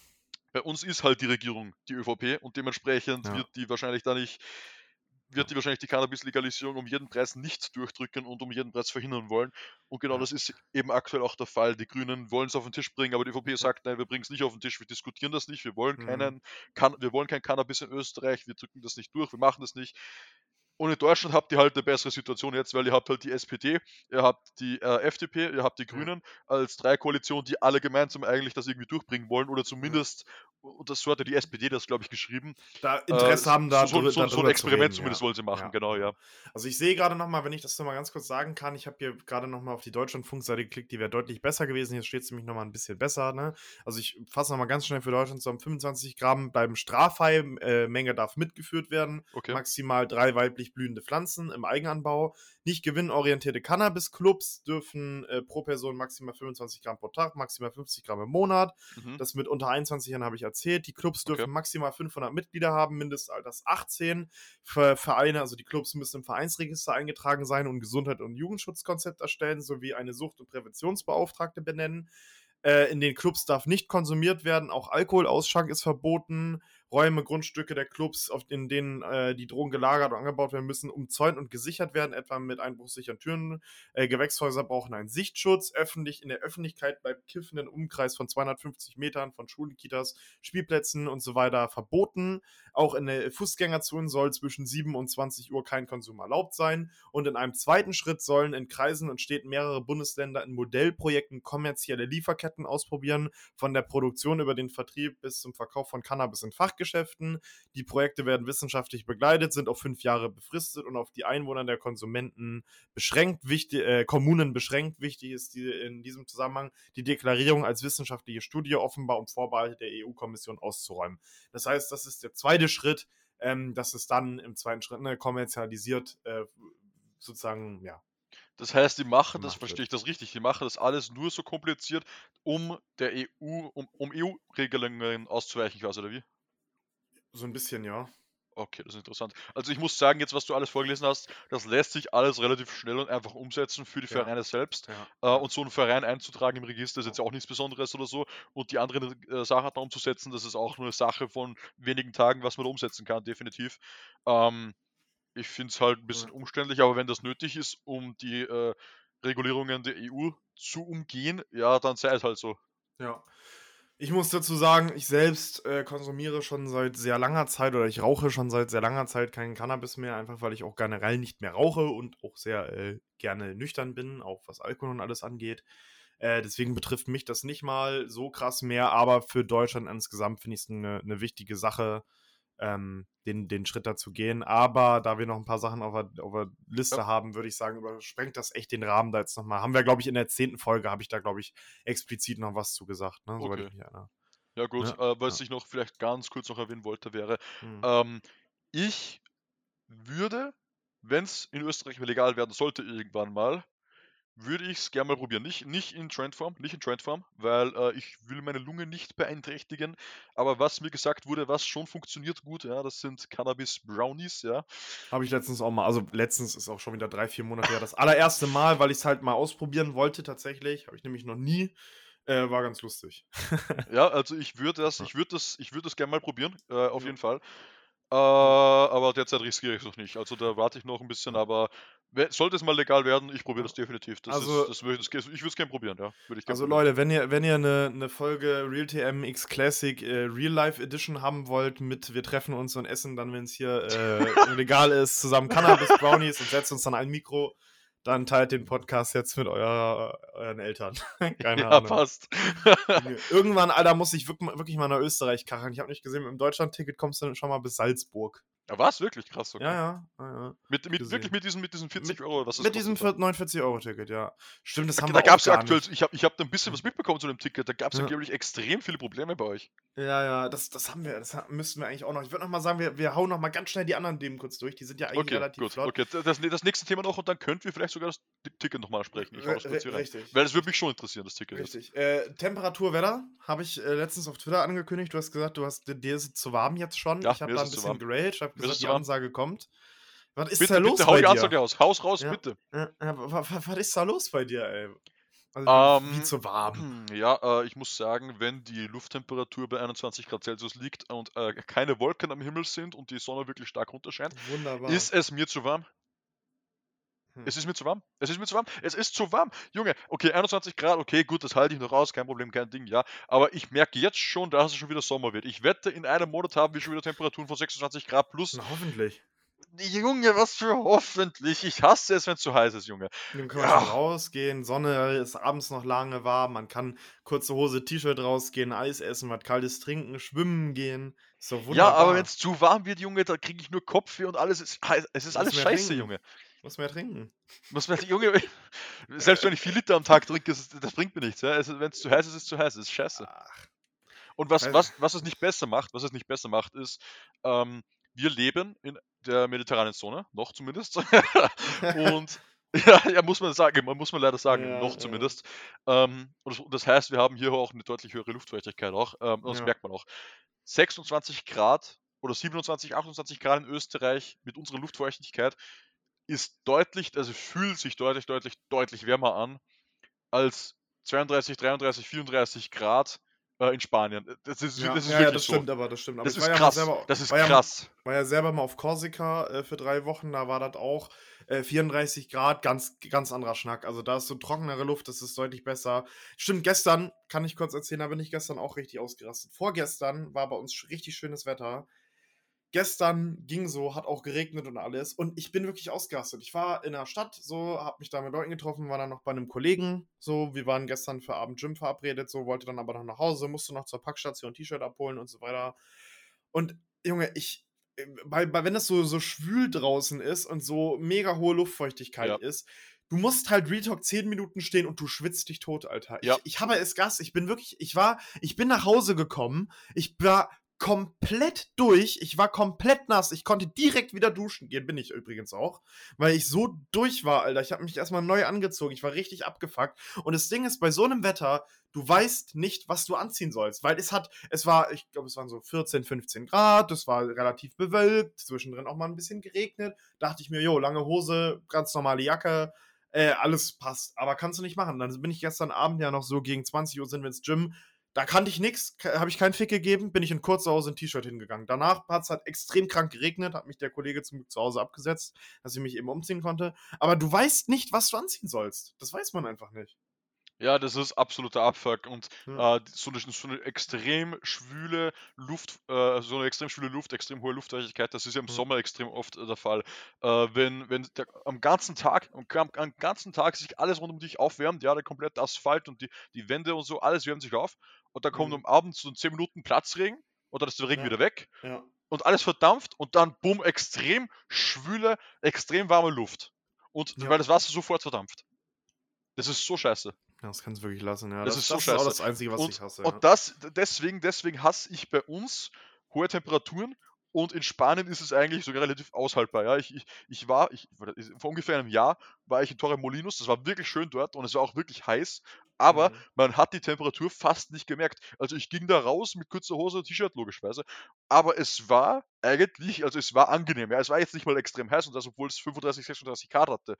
Bei uns ist halt die Regierung die ÖVP und dementsprechend ja. wird die wahrscheinlich da nicht, wird die wahrscheinlich die Cannabis-Legalisierung um jeden Preis nicht durchdrücken und um jeden Preis verhindern wollen. Und genau ja. das ist eben aktuell auch der Fall. Die Grünen wollen es auf den Tisch bringen, aber die ÖVP sagt, nein, wir bringen es nicht auf den Tisch, wir diskutieren das nicht, wir wollen mhm. keinen, kann, wir wollen kein Cannabis in Österreich, wir drücken das nicht durch, wir machen das nicht. Und in Deutschland habt ihr halt eine bessere Situation jetzt, weil ihr habt halt die SPD, ihr habt die äh, FDP, ihr habt die Grünen als drei Koalitionen, die alle gemeinsam eigentlich das irgendwie durchbringen wollen oder zumindest, und das so hatte die SPD das, glaube ich, geschrieben. Da Interesse äh, haben da so, so, so ein Experiment reden, zumindest ja. wollen sie machen, ja. genau, ja. Also ich sehe gerade nochmal, wenn ich das nochmal ganz kurz sagen kann, ich habe hier gerade nochmal auf die Deutschlandfunkseite geklickt, die wäre deutlich besser gewesen, hier steht es nämlich nochmal ein bisschen besser, ne? Also ich fasse nochmal ganz schnell für Deutschland zusammen, 25 Gramm bleiben straffrei, äh, Menge darf mitgeführt werden, okay. maximal drei weiblich blühende Pflanzen im Eigenanbau. Nicht gewinnorientierte Cannabis-Clubs dürfen äh, pro Person maximal 25 Gramm pro Tag, maximal 50 Gramm im Monat. Mhm. Das mit unter 21 Jahren habe ich erzählt. Die Clubs dürfen okay. maximal 500 Mitglieder haben, Mindestalters 18. Für Vereine, also die Clubs müssen im Vereinsregister eingetragen sein und Gesundheit und Jugendschutzkonzept erstellen sowie eine Sucht- und Präventionsbeauftragte benennen. Äh, in den Clubs darf nicht konsumiert werden, auch Alkoholausschank ist verboten. Räume, Grundstücke der Clubs, auf, in denen äh, die Drogen gelagert und angebaut werden müssen, umzäunt und gesichert werden, etwa mit einbruchsicheren Türen. Äh, Gewächshäuser brauchen einen Sichtschutz. Öffentlich, in der Öffentlichkeit bleibt Kiffen in Umkreis von 250 Metern von Schulen, Kitas, Spielplätzen und so weiter verboten. Auch in der Fußgängerzone soll zwischen 7 und 20 Uhr kein Konsum erlaubt sein. Und in einem zweiten Schritt sollen in Kreisen und Städten mehrere Bundesländer in Modellprojekten kommerzielle Lieferketten ausprobieren, von der Produktion über den Vertrieb bis zum Verkauf von Cannabis in Fachgeschäften. Fachgeschäften. Die Projekte werden wissenschaftlich begleitet, sind auf fünf Jahre befristet und auf die Einwohner der Konsumenten beschränkt. Wichtig, äh, Kommunen beschränkt. Wichtig ist die, in diesem Zusammenhang die Deklarierung als wissenschaftliche Studie offenbar, um Vorbehalte der EU-Kommission auszuräumen. Das heißt, das ist der zweite Schritt, ähm, dass es dann im zweiten Schritt ne, kommerzialisiert äh, sozusagen, ja, das heißt, die machen, das verstehe ich das richtig, die machen das alles nur so kompliziert, um der EU, um, um EU-Regelungen auszuweichen, quasi, oder wie? So ein bisschen, ja. Okay, das ist interessant. Also ich muss sagen, jetzt was du alles vorgelesen hast, das lässt sich alles relativ schnell und einfach umsetzen für die ja. Vereine selbst. Ja. Äh, und so einen Verein einzutragen im Register ist jetzt auch nichts Besonderes oder so. Und die anderen äh, Sachen umzusetzen, das ist auch nur eine Sache von wenigen Tagen, was man da umsetzen kann, definitiv. Ähm, ich finde es halt ein bisschen ja. umständlich, aber wenn das nötig ist, um die äh, Regulierungen der EU zu umgehen, ja, dann sei es halt so. Ja. Ich muss dazu sagen, ich selbst äh, konsumiere schon seit sehr langer Zeit oder ich rauche schon seit sehr langer Zeit keinen Cannabis mehr, einfach weil ich auch generell nicht mehr rauche und auch sehr äh, gerne nüchtern bin, auch was Alkohol und alles angeht. Äh, deswegen betrifft mich das nicht mal so krass mehr, aber für Deutschland insgesamt finde ich es eine ne wichtige Sache, ähm, den, den Schritt dazu gehen. Aber da wir noch ein paar Sachen auf der, auf der Liste ja. haben, würde ich sagen, übersprengt das echt den Rahmen da jetzt nochmal. Haben wir, glaube ich, in der zehnten Folge, habe ich da, glaube ich, explizit noch was zu gesagt. Ne? Okay. Ja, gut. Ja, äh, was ja. ich noch vielleicht ganz kurz noch erwähnen wollte, wäre, hm. ähm, ich würde wenn es in Österreich legal werden sollte irgendwann mal, würde ich es gerne mal probieren. Nicht, nicht in Trendform, nicht in Trendform, weil äh, ich will meine Lunge nicht beeinträchtigen. Aber was mir gesagt wurde, was schon funktioniert gut, ja, das sind Cannabis Brownies, ja. Habe ich letztens auch mal, also letztens ist auch schon wieder drei, vier Monate her, das allererste Mal, weil ich es halt mal ausprobieren wollte tatsächlich. Habe ich nämlich noch nie. Äh, war ganz lustig. ja, also ich würde das, ich würde das, ich würde das gerne mal probieren, äh, auf ja. jeden Fall. Äh, aber derzeit riskiere ich es noch nicht. Also da warte ich noch ein bisschen, aber sollte es mal legal werden, ich probiere das definitiv. Das also, ist, das würde, das, ich würde es gerne probieren, ja. also Leute, wenn ihr, wenn ihr eine, eine Folge RealTM X Classic äh, Real Life Edition haben wollt mit wir treffen uns und essen dann, wenn es hier äh, legal ist, zusammen Cannabis Brownies und setzen uns dann ein Mikro dann teilt den Podcast jetzt mit eurer, euren Eltern. Keine ja, Ahnung. passt. Irgendwann, Alter, muss ich wirklich mal nach Österreich kacheln. Ich habe nicht gesehen, mit dem Deutschland-Ticket kommst du dann schon mal bis Salzburg. Ja, war es wirklich krass. Okay. Ja, ja. ja, ja. Mit, mit, wirklich mit diesen, mit diesen 40 mit, Euro? Was mit diesem 49-Euro-Ticket, ja. Stimmt, das da, haben da wir gab's auch aktuell, Ich habe ich hab da ein bisschen was mitbekommen zu dem Ticket. Da gab es ja. angeblich extrem viele Probleme bei euch. Ja, ja, das, das haben wir. Das müssten wir eigentlich auch noch. Ich würde noch mal sagen, wir, wir hauen noch mal ganz schnell die anderen Themen kurz durch. Die sind ja eigentlich okay, relativ gut, flott. Okay, das, das nächste Thema noch und dann könnten wir vielleicht sogar das Ticket noch mal sprechen. Ich R richtig. Weil das würde mich schon interessieren, das Ticket. Richtig. Äh, Temperatur, Wetter habe ich äh, letztens auf Twitter angekündigt. Du hast gesagt, du hast, dir ist zu warm jetzt schon. Ja, ich habe da ein bisschen geraged. Habe gesagt, die Ansage kommt. Was ist bitte, da los bitte, bei hau dir? die Ansage aus. Haus raus, ja. bitte. Ja, was, was, ist da los bei dir, ey? Also, ähm, wie zu warm. Ja, äh, ich muss sagen, wenn die Lufttemperatur bei 21 Grad Celsius liegt und äh, keine Wolken am Himmel sind und die Sonne wirklich stark runterscheint, Wunderbar. ist es mir zu warm. Hm. Es ist mir zu warm. Es ist mir zu warm. Es ist zu warm. Junge, okay, 21 Grad, okay, gut, das halte ich noch aus, kein Problem, kein Ding, ja. Aber ich merke jetzt schon, dass es schon wieder Sommer wird. Ich wette, in einem Monat haben wir schon wieder Temperaturen von 26 Grad plus. Na, hoffentlich. Junge, was für hoffentlich. Ich hasse es, wenn es zu heiß ist, Junge. Dann kann man ja. rausgehen, Sonne ist abends noch lange warm, man kann kurze Hose, T-Shirt rausgehen, Eis essen, was kaltes trinken, schwimmen gehen. Doch wunderbar. Ja, aber wenn es zu warm wird, Junge, da kriege ich nur Kopfweh und alles ist heiß. Es ist alles scheiße, trinken. Junge. Muss mehr trinken. Muss mehr, Junge, selbst wenn ich vier Liter am Tag trinke, das, das bringt mir nichts. Ja? wenn es zu heiß ist, ist es zu heiß. Das ist scheiße. Ach. Und was, was, was es nicht besser macht, was es nicht besser macht, ist, ähm, wir leben in der mediterranen Zone, noch zumindest. und ja, ja, muss man sagen, man muss man leider sagen, ja, noch zumindest. Ähm, und, das, das, heißt, wir haben hier auch eine deutlich höhere Luftfeuchtigkeit auch. Ähm, das merkt man auch. 26 Grad oder 27, 28 Grad in Österreich mit unserer Luftfeuchtigkeit ist deutlich, also fühlt sich deutlich, deutlich, deutlich wärmer an als 32, 33, 34 Grad äh, in Spanien. Das ist, ja, das ist ja, wirklich ja, das so. stimmt, aber das stimmt. Aber das ist krass. Ja selber, das ist war krass. Ja, war ja selber mal auf Korsika äh, für drei Wochen, da war das auch äh, 34 Grad, ganz, ganz anderer Schnack. Also da ist so trockenere Luft, das ist deutlich besser. Stimmt, gestern, kann ich kurz erzählen, da bin ich gestern auch richtig ausgerastet. Vorgestern war bei uns richtig schönes Wetter gestern ging so, hat auch geregnet und alles. Und ich bin wirklich ausgerastet. Ich war in der Stadt, so, hab mich da mit Leuten getroffen, war dann noch bei einem Kollegen. So, wir waren gestern für Abend Gym verabredet, so, wollte dann aber noch nach Hause, musste noch zur Packstation T-Shirt abholen und so weiter. Und Junge, ich, bei, bei, wenn es so, so schwül draußen ist und so mega hohe Luftfeuchtigkeit ja. ist, du musst halt Real Talk 10 Minuten stehen und du schwitzt dich tot, Alter. Ja. Ich, ich habe es Gas, ich bin wirklich, ich war, ich bin nach Hause gekommen, ich war komplett durch. Ich war komplett nass. Ich konnte direkt wieder duschen gehen. Bin ich übrigens auch. Weil ich so durch war, Alter. Ich habe mich erstmal neu angezogen. Ich war richtig abgefuckt. Und das Ding ist, bei so einem Wetter, du weißt nicht, was du anziehen sollst. Weil es hat, es war, ich glaube, es waren so 14, 15 Grad. Es war relativ bewölkt. Zwischendrin auch mal ein bisschen geregnet. Dachte ich mir, jo, lange Hose, ganz normale Jacke. Äh, alles passt. Aber kannst du nicht machen. Dann bin ich gestern Abend ja noch so gegen 20 Uhr sind wir ins Gym da kannte ich nichts, habe ich keinen Fick gegeben, bin ich in Kurzhause in T-Shirt hingegangen. Danach hat es halt extrem krank geregnet, hat mich der Kollege zum zu Hause abgesetzt, dass ich mich eben umziehen konnte. Aber du weißt nicht, was du anziehen sollst. Das weiß man einfach nicht. Ja, das ist absoluter Abfuck und ja. äh, so, eine, so, eine, extrem schwüle Luft, äh, so eine extrem schwüle Luft, extrem hohe Luftfeuchtigkeit, das ist ja im ja. Sommer extrem oft äh, der Fall. Äh, wenn wenn der, am ganzen Tag, am, am, ganzen Tag sich alles rund um dich aufwärmt, ja, der komplette Asphalt und die, die Wände und so, alles wärmt sich auf und dann kommt mhm. am Abend so 10 Minuten Platzregen und dann ist der Regen ja. wieder weg ja. und alles verdampft und dann bumm, extrem schwüle, extrem warme Luft. Und ja. weil das Wasser sofort verdampft. Das ist so scheiße. Ja, das kannst du wirklich lassen, ja. Das, das ist so das scheiße. ist auch das Einzige, was und, ich hasse. Und das, deswegen, deswegen hasse ich bei uns hohe Temperaturen Und in Spanien ist es eigentlich sogar relativ aushaltbar. Ja, ich, ich, ich war, ich, vor ungefähr einem Jahr war ich in Torremolinos. Das war wirklich schön dort und es war auch wirklich heiß. Aber Mhm. man hat die Temperatur fast nicht gemerkt. Also ich ging da raus mit kurzer Hose und T-Shirt logischerweise. Aber es war eigentlich, also es war angenehm. Ja, es war jetzt nicht mal extrem heiß und das, obwohl es 35, 36 Grad hatte.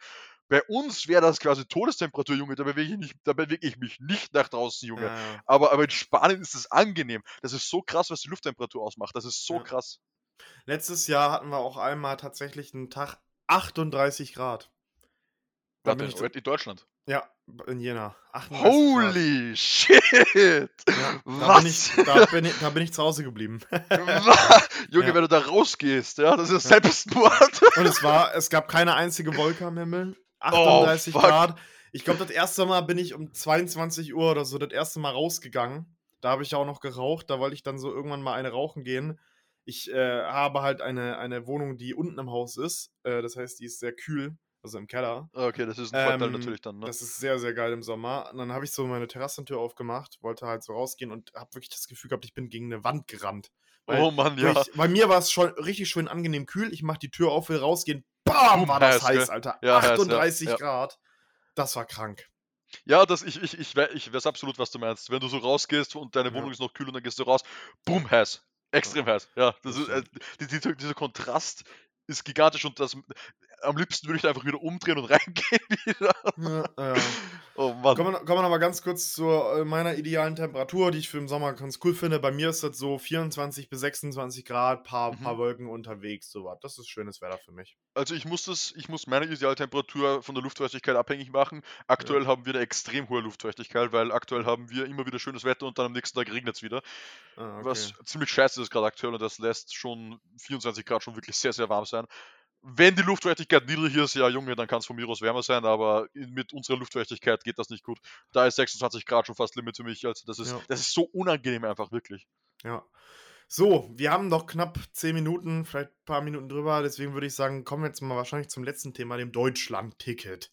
Bei uns wäre das quasi Todestemperatur, Junge. Da bewege ich, nicht, da bewege ich mich nicht nach draußen, Junge. Ja, ja. Aber, aber in Spanien ist es angenehm. Das ist so krass, was die Lufttemperatur ausmacht. Das ist so Ja. krass. Letztes Jahr hatten wir auch einmal tatsächlich einen Tag 38 Grad. Da Warte, bin ich, in Deutschland. ja, in Jena. 38 Grad. Holy shit! Ja, da, bin ich, da, bin ich, da bin ich zu Hause geblieben. Junge, Ja. wenn du da rausgehst, ja, das ist Ja. Selbstmord. Und es war, es gab keine einzige Wolke am Himmel. Oh, 38 fuck. Grad. Ich glaube, das erste Mal bin ich um 22 Uhr oder so das erste Mal rausgegangen. Da habe ich auch noch geraucht. Da wollte ich dann so irgendwann mal eine rauchen gehen. Ich äh, habe halt eine, eine Wohnung, die unten im Haus ist. Äh, das heißt, die ist sehr kühl, also im Keller. Okay, das ist ein Vorteil Ähm, natürlich dann, ne? Das ist sehr, sehr geil im Sommer. Und dann habe ich so meine Terrassentür aufgemacht, wollte halt so rausgehen und habe wirklich das Gefühl gehabt, ich bin gegen eine Wand gerannt. Weil Oh Mann, ja. ich, bei mir war es schon richtig schön angenehm kühl. Ich mache die Tür auf, will rausgehen. Bam, war das heiß, heiß? Alter. Ja, heiß, ja, 38. Grad. Das war krank. Ja, das, ich, ich, ich, ich weiß absolut, was du meinst. Wenn du so rausgehst und deine Ja. Wohnung ist noch kühl und dann gehst du raus, boom, heiß. Extrem heiß. Ja, das ist, äh, die, die, dieser Kontrast ist gigantisch und das, am liebsten würde ich da einfach wieder umdrehen und reingehen wieder. Ja, ja. Oh Mann. Kommen wir, kommen wir noch mal ganz kurz zu äh, meiner idealen Temperatur, die ich für den Sommer ganz cool finde. Bei mir ist das so 24 bis 26 Grad, paar, Mhm. paar Wolken unterwegs, sowas. Das ist schönes Wetter für mich. Also ich muss das, ich muss meine Idealtemperatur von der Luftfeuchtigkeit abhängig machen. Aktuell haben wir eine extrem hohe Luftfeuchtigkeit, weil aktuell haben wir immer wieder schönes Wetter und dann am nächsten Tag regnet es wieder. Ah, okay. Was ziemlich scheiße ist gerade aktuell und das lässt schon 24 Grad schon wirklich sehr, sehr warm sein. Wenn die Luftfeuchtigkeit niedrig ist, ja Junge, dann kann es von mir aus wärmer sein, aber mit unserer Luftfeuchtigkeit geht das nicht gut. Da ist 26 Grad schon fast Limit für mich. Also das ist, Ja. das ist so unangenehm einfach, wirklich. Ja. So, wir haben noch knapp 10 Minuten, vielleicht ein paar Minuten drüber. Deswegen würde ich sagen, kommen wir jetzt mal wahrscheinlich zum letzten Thema, dem Deutschland-Ticket.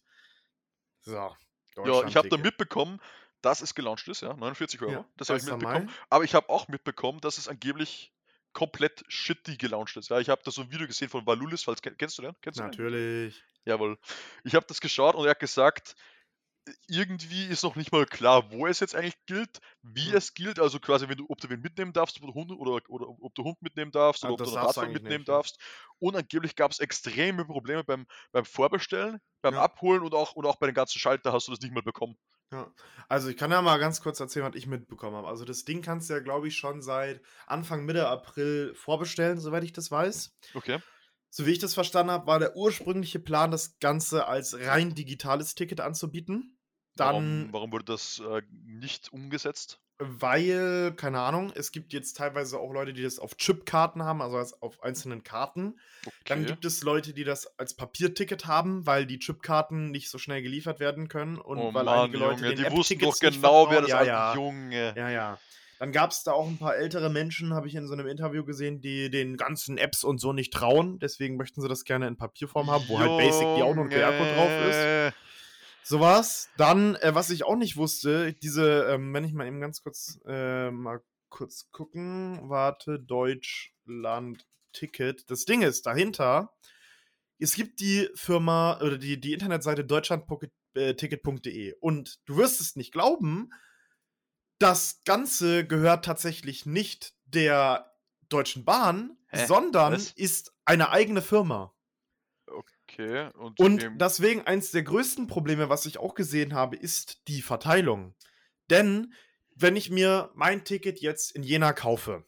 So. Ja, ich habe da mitbekommen, dass es gelauncht ist, ja, 49 Euro. Ja, das habe ich 1. mitbekommen. Mai. Aber ich habe auch mitbekommen, dass es angeblich komplett shitty gelauncht ist. Ja, ich habe da so ein Video gesehen von Valulis, falls kennst du den? Kennst du den? Natürlich. Jawohl. Ich habe das geschaut und er hat gesagt, irgendwie ist noch nicht mal klar, wo es jetzt eigentlich gilt, wie Ja. es gilt, also quasi, wenn du, ob du wen mitnehmen darfst, ob du Hund, oder, oder ob du Hund mitnehmen darfst, Ah, oder ob das du einen eigentlich mitnehmen nicht, ja. darfst. Und angeblich gab es extreme Probleme beim, beim Vorbestellen, beim Ja. Abholen und auch, und auch bei den ganzen Schalter hast du das nicht mal bekommen. Ja. Also ich kann ja mal ganz kurz erzählen, was ich mitbekommen habe. Also das Ding kannst du ja, glaube ich, schon seit Anfang, Mitte April vorbestellen, soweit ich das weiß. Okay. So wie ich das verstanden habe, war der ursprüngliche Plan, das Ganze als rein digitales Ticket anzubieten. Dann, Warum, warum wurde das äh, nicht umgesetzt? weil, keine Ahnung, es gibt jetzt teilweise auch Leute, die das auf Chipkarten haben, also als auf einzelnen Karten. Dann Okay. gibt es Leute, die das als Papierticket haben, weil die Chipkarten nicht so schnell geliefert werden können und Oh weil Mann, einige Leute Junge, den die wussten doch genau, wer das ja, ja. Junge. Ja, ja. Dann gab es da auch ein paar ältere Menschen, habe ich in so einem Interview gesehen, die den ganzen Apps und so nicht trauen. Deswegen möchten sie das gerne in Papierform haben, wo halt basically auch nur ein QR-Code drauf ist. Junge. Sowas. Dann, äh, was ich auch nicht wusste, diese, ähm, wenn ich mal eben ganz kurz äh, mal kurz gucken. Warte, Deutschland Ticket. Das Ding ist, dahinter, es gibt die Firma oder die, die Internetseite deutschlandticket.de und du wirst es nicht glauben, das Ganze gehört tatsächlich nicht der Deutschen Bahn, Hä? sondern Was? ist eine eigene Firma. Okay. Und, Und deswegen eins der größten Probleme, was ich auch gesehen habe, ist die Verteilung. Denn wenn ich mir mein Ticket jetzt in Jena kaufe,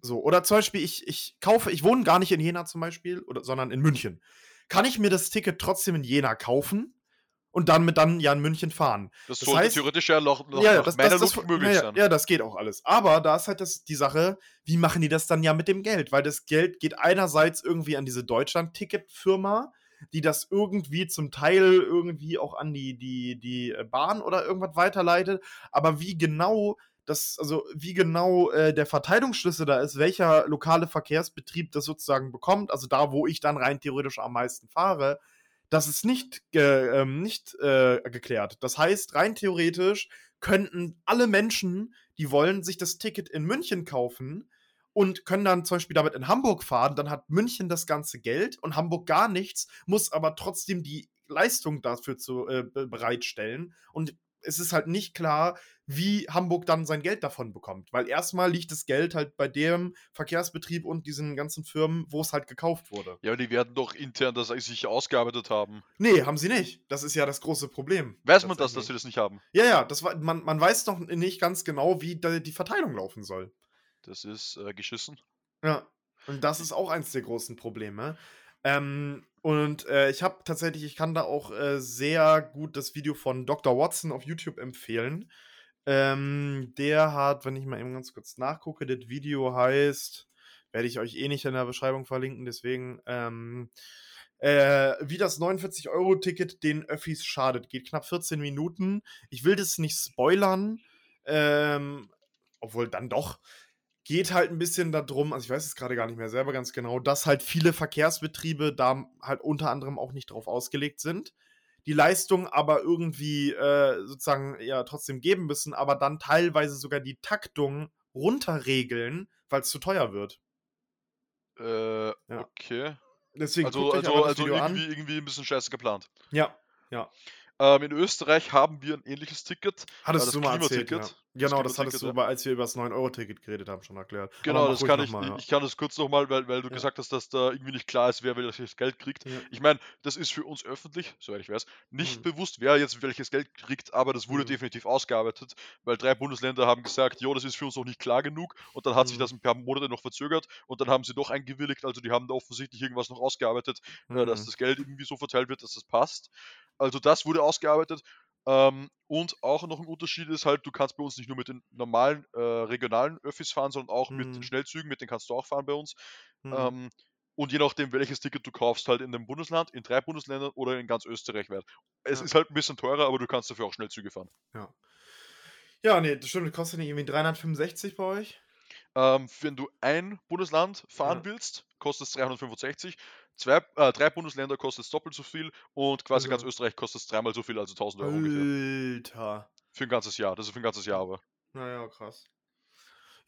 so, oder zum Beispiel, ich, ich kaufe, ich wohne gar nicht in Jena zum Beispiel, oder, sondern in München, kann ich mir das Ticket trotzdem in Jena kaufen und dann mit dann ja in München fahren. das, das sollte heißt- theoretisch ja noch, noch ja, nach das, das, das, möglich ja, sein. ja, das geht auch alles. Aber da ist halt das, die Sache, wie machen die das dann ja mit dem Geld? Weil das Geld geht einerseits irgendwie an diese Deutschland-Ticket-Firma, die das irgendwie zum Teil irgendwie auch an die, die, die äh, Bahn oder irgendwas weiterleitet. Aber wie genau das, also wie genau äh, der Verteilungsschlüssel da ist, welcher lokale Verkehrsbetrieb das sozusagen bekommt, also da, wo ich dann rein theoretisch am meisten fahre, das ist nicht, ähm, nicht äh, geklärt. Das heißt, rein theoretisch könnten alle Menschen, die wollen, sich das Ticket in München kaufen und können dann zum Beispiel damit in Hamburg fahren. Dann hat München das ganze Geld und Hamburg gar nichts, muss aber trotzdem die Leistung dafür zu, äh, bereitstellen. Und es ist halt nicht klar, wie Hamburg dann sein Geld davon bekommt. Weil erstmal liegt das Geld halt bei dem Verkehrsbetrieb und diesen ganzen Firmen, wo es halt gekauft wurde. Ja, aber die werden doch intern das sich ausgearbeitet haben. Nee, haben sie nicht. Das ist ja das große Problem. Weiß man das, dass sie das nicht haben? Ja, ja, das war, man, man weiß noch nicht ganz genau, wie die Verteilung laufen soll. Das ist äh, geschissen. Ja, und das ist auch eins der großen Probleme. Ähm, und äh, ich habe tatsächlich, ich kann da auch äh, sehr gut das Video von Dr. Watson auf YouTube empfehlen. Ähm, der hat, wenn ich mal eben ganz kurz nachgucke, das Video heißt, werde ich euch eh nicht in der Beschreibung verlinken, deswegen, ähm, äh, wie das 49-Euro-Ticket den Öffis schadet. Geht knapp 14 Minuten. Ich will das nicht spoilern, ähm, obwohl dann doch geht halt ein bisschen darum, also ich weiß es gerade gar nicht mehr selber ganz genau, dass halt viele Verkehrsbetriebe da halt unter anderem auch nicht drauf ausgelegt sind. Die Leistung aber irgendwie äh, sozusagen ja trotzdem geben müssen, aber dann teilweise sogar die Taktung runterregeln, weil es zu teuer wird. Äh, ja. okay. Deswegen also, also, also irgendwie, irgendwie ein bisschen scheiße geplant. Ja, ja. Ähm, in Österreich haben wir ein ähnliches Ticket. Hattest äh, du mal erzählt, ja. Genau, das, das hattest du, ja. als wir über das 9-Euro-Ticket geredet haben, schon erklärt. Genau, das kann ich, mal, ja. ich kann das kurz nochmal, weil, weil du ja. gesagt hast, dass da irgendwie nicht klar ist, wer welches Geld kriegt. Ich meine, das ist für uns öffentlich, soweit ich weiß, nicht mhm. bewusst, wer jetzt welches Geld kriegt, aber das wurde mhm. definitiv ausgearbeitet, weil drei Bundesländer haben gesagt, jo, das ist für uns noch nicht klar genug und dann hat mhm. sich das ein paar Monate noch verzögert und dann haben sie doch eingewilligt, also die haben da offensichtlich irgendwas noch ausgearbeitet, äh, dass mhm. das Geld irgendwie so verteilt wird, dass das passt. Also das wurde ausgearbeitet ähm, und auch noch ein Unterschied ist halt, du kannst bei uns nicht nur mit den normalen äh, regionalen Öffis fahren, sondern auch mhm. mit den. Schnellzügen, mit denen kannst du auch fahren bei uns. Mhm. Ähm, und je nachdem, welches Ticket du kaufst, halt in dem Bundesland, in drei Bundesländern oder in ganz Österreich wert. Es ja. ist halt ein bisschen teurer, aber du kannst dafür auch Schnellzüge fahren. Ja. Ja, nee, das stimmt, das kostet nicht irgendwie 365 bei euch? Ähm, wenn du ein Bundesland fahren ja. willst, kostet es 365. Zwei, äh, drei Bundesländer kostet es doppelt so viel und quasi also. ganz Österreich kostet es dreimal so viel, also 1000 Euro ungefähr. Alter. Für ein ganzes Jahr. Das ist für ein ganzes Jahr aber. Naja, krass.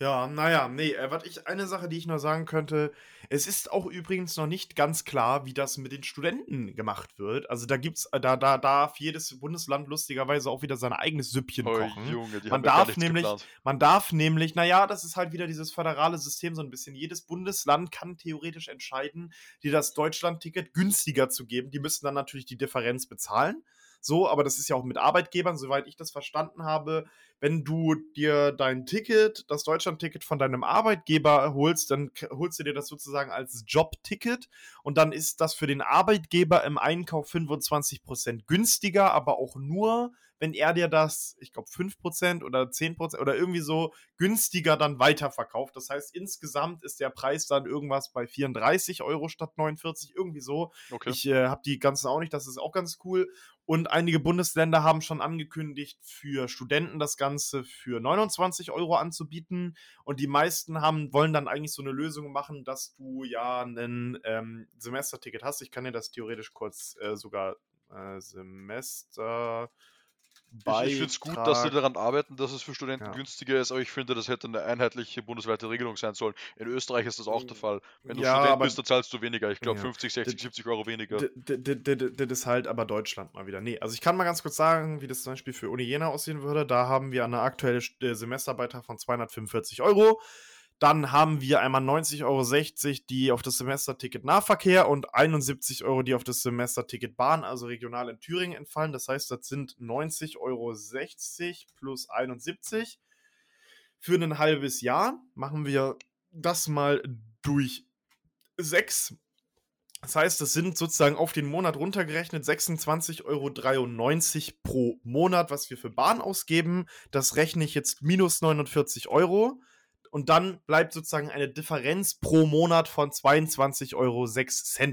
Ja, naja, nee, äh, was ich, eine Sache, die ich noch sagen könnte, es ist auch übrigens noch nicht ganz klar, wie das mit den Studenten gemacht wird. Also da gibt's, äh, da, da darf jedes Bundesland lustigerweise auch wieder sein eigenes Süppchen oh, kochen. Junge, man darf nämlich, geplant. man darf nämlich, naja, das ist halt wieder dieses föderale System so ein bisschen. Jedes Bundesland kann theoretisch entscheiden, dir das Deutschland-Ticket günstiger zu geben. Die müssen dann natürlich die Differenz bezahlen. So, aber das ist ja auch mit Arbeitgebern, soweit ich das verstanden habe. Wenn du dir dein Ticket, das Deutschland-Ticket von deinem Arbeitgeber holst, dann holst du dir das sozusagen als Jobticket und dann ist das für den Arbeitgeber im Einkauf 25% günstiger, aber auch nur, wenn er dir das, ich glaube, 5% oder 10% oder irgendwie so günstiger dann weiterverkauft. Das heißt, insgesamt ist der Preis dann irgendwas bei 34 Euro statt 49, irgendwie so. Okay. Ich äh, habe die ganzen auch nicht, das ist auch ganz cool. Und einige Bundesländer haben schon angekündigt, für Studenten das Ganze für 29 Euro anzubieten. Und die meisten haben, wollen dann eigentlich so eine Lösung machen, dass du ja ein ähm, Semesterticket hast. Ich kann dir das theoretisch kurz äh, sogar äh, Semester Beitrag. Ich, ich finde es gut, dass sie daran arbeiten, dass es für Studenten ja. günstiger ist, aber ich finde, das hätte eine einheitliche bundesweite Regelung sein sollen. In Österreich ist das auch der Fall. Wenn du ja, Student bist, dann zahlst du weniger. Ich glaube ja. 50, 60, d 70 Euro weniger. Das ist halt aber Deutschland mal wieder. Nee, also ich kann mal ganz kurz sagen, wie das zum Beispiel für Uni Jena aussehen würde. Da haben wir eine aktuelle äh, Semesterbeitrag von 245 Euro. Dann haben wir einmal 90,60 Euro, die auf das Semesterticket Nahverkehr und 71 Euro, die auf das Semesterticket Bahn, also regional in Thüringen, entfallen. Das heißt, das sind 90,60 Euro plus 71. Für ein halbes Jahr machen wir das mal durch sechs. Das heißt, das sind sozusagen auf den Monat runtergerechnet 26,93 Euro pro Monat, was wir für Bahn ausgeben. Das rechne ich jetzt minus 49 Euro und dann bleibt sozusagen eine Differenz pro Monat von 22,06 Euro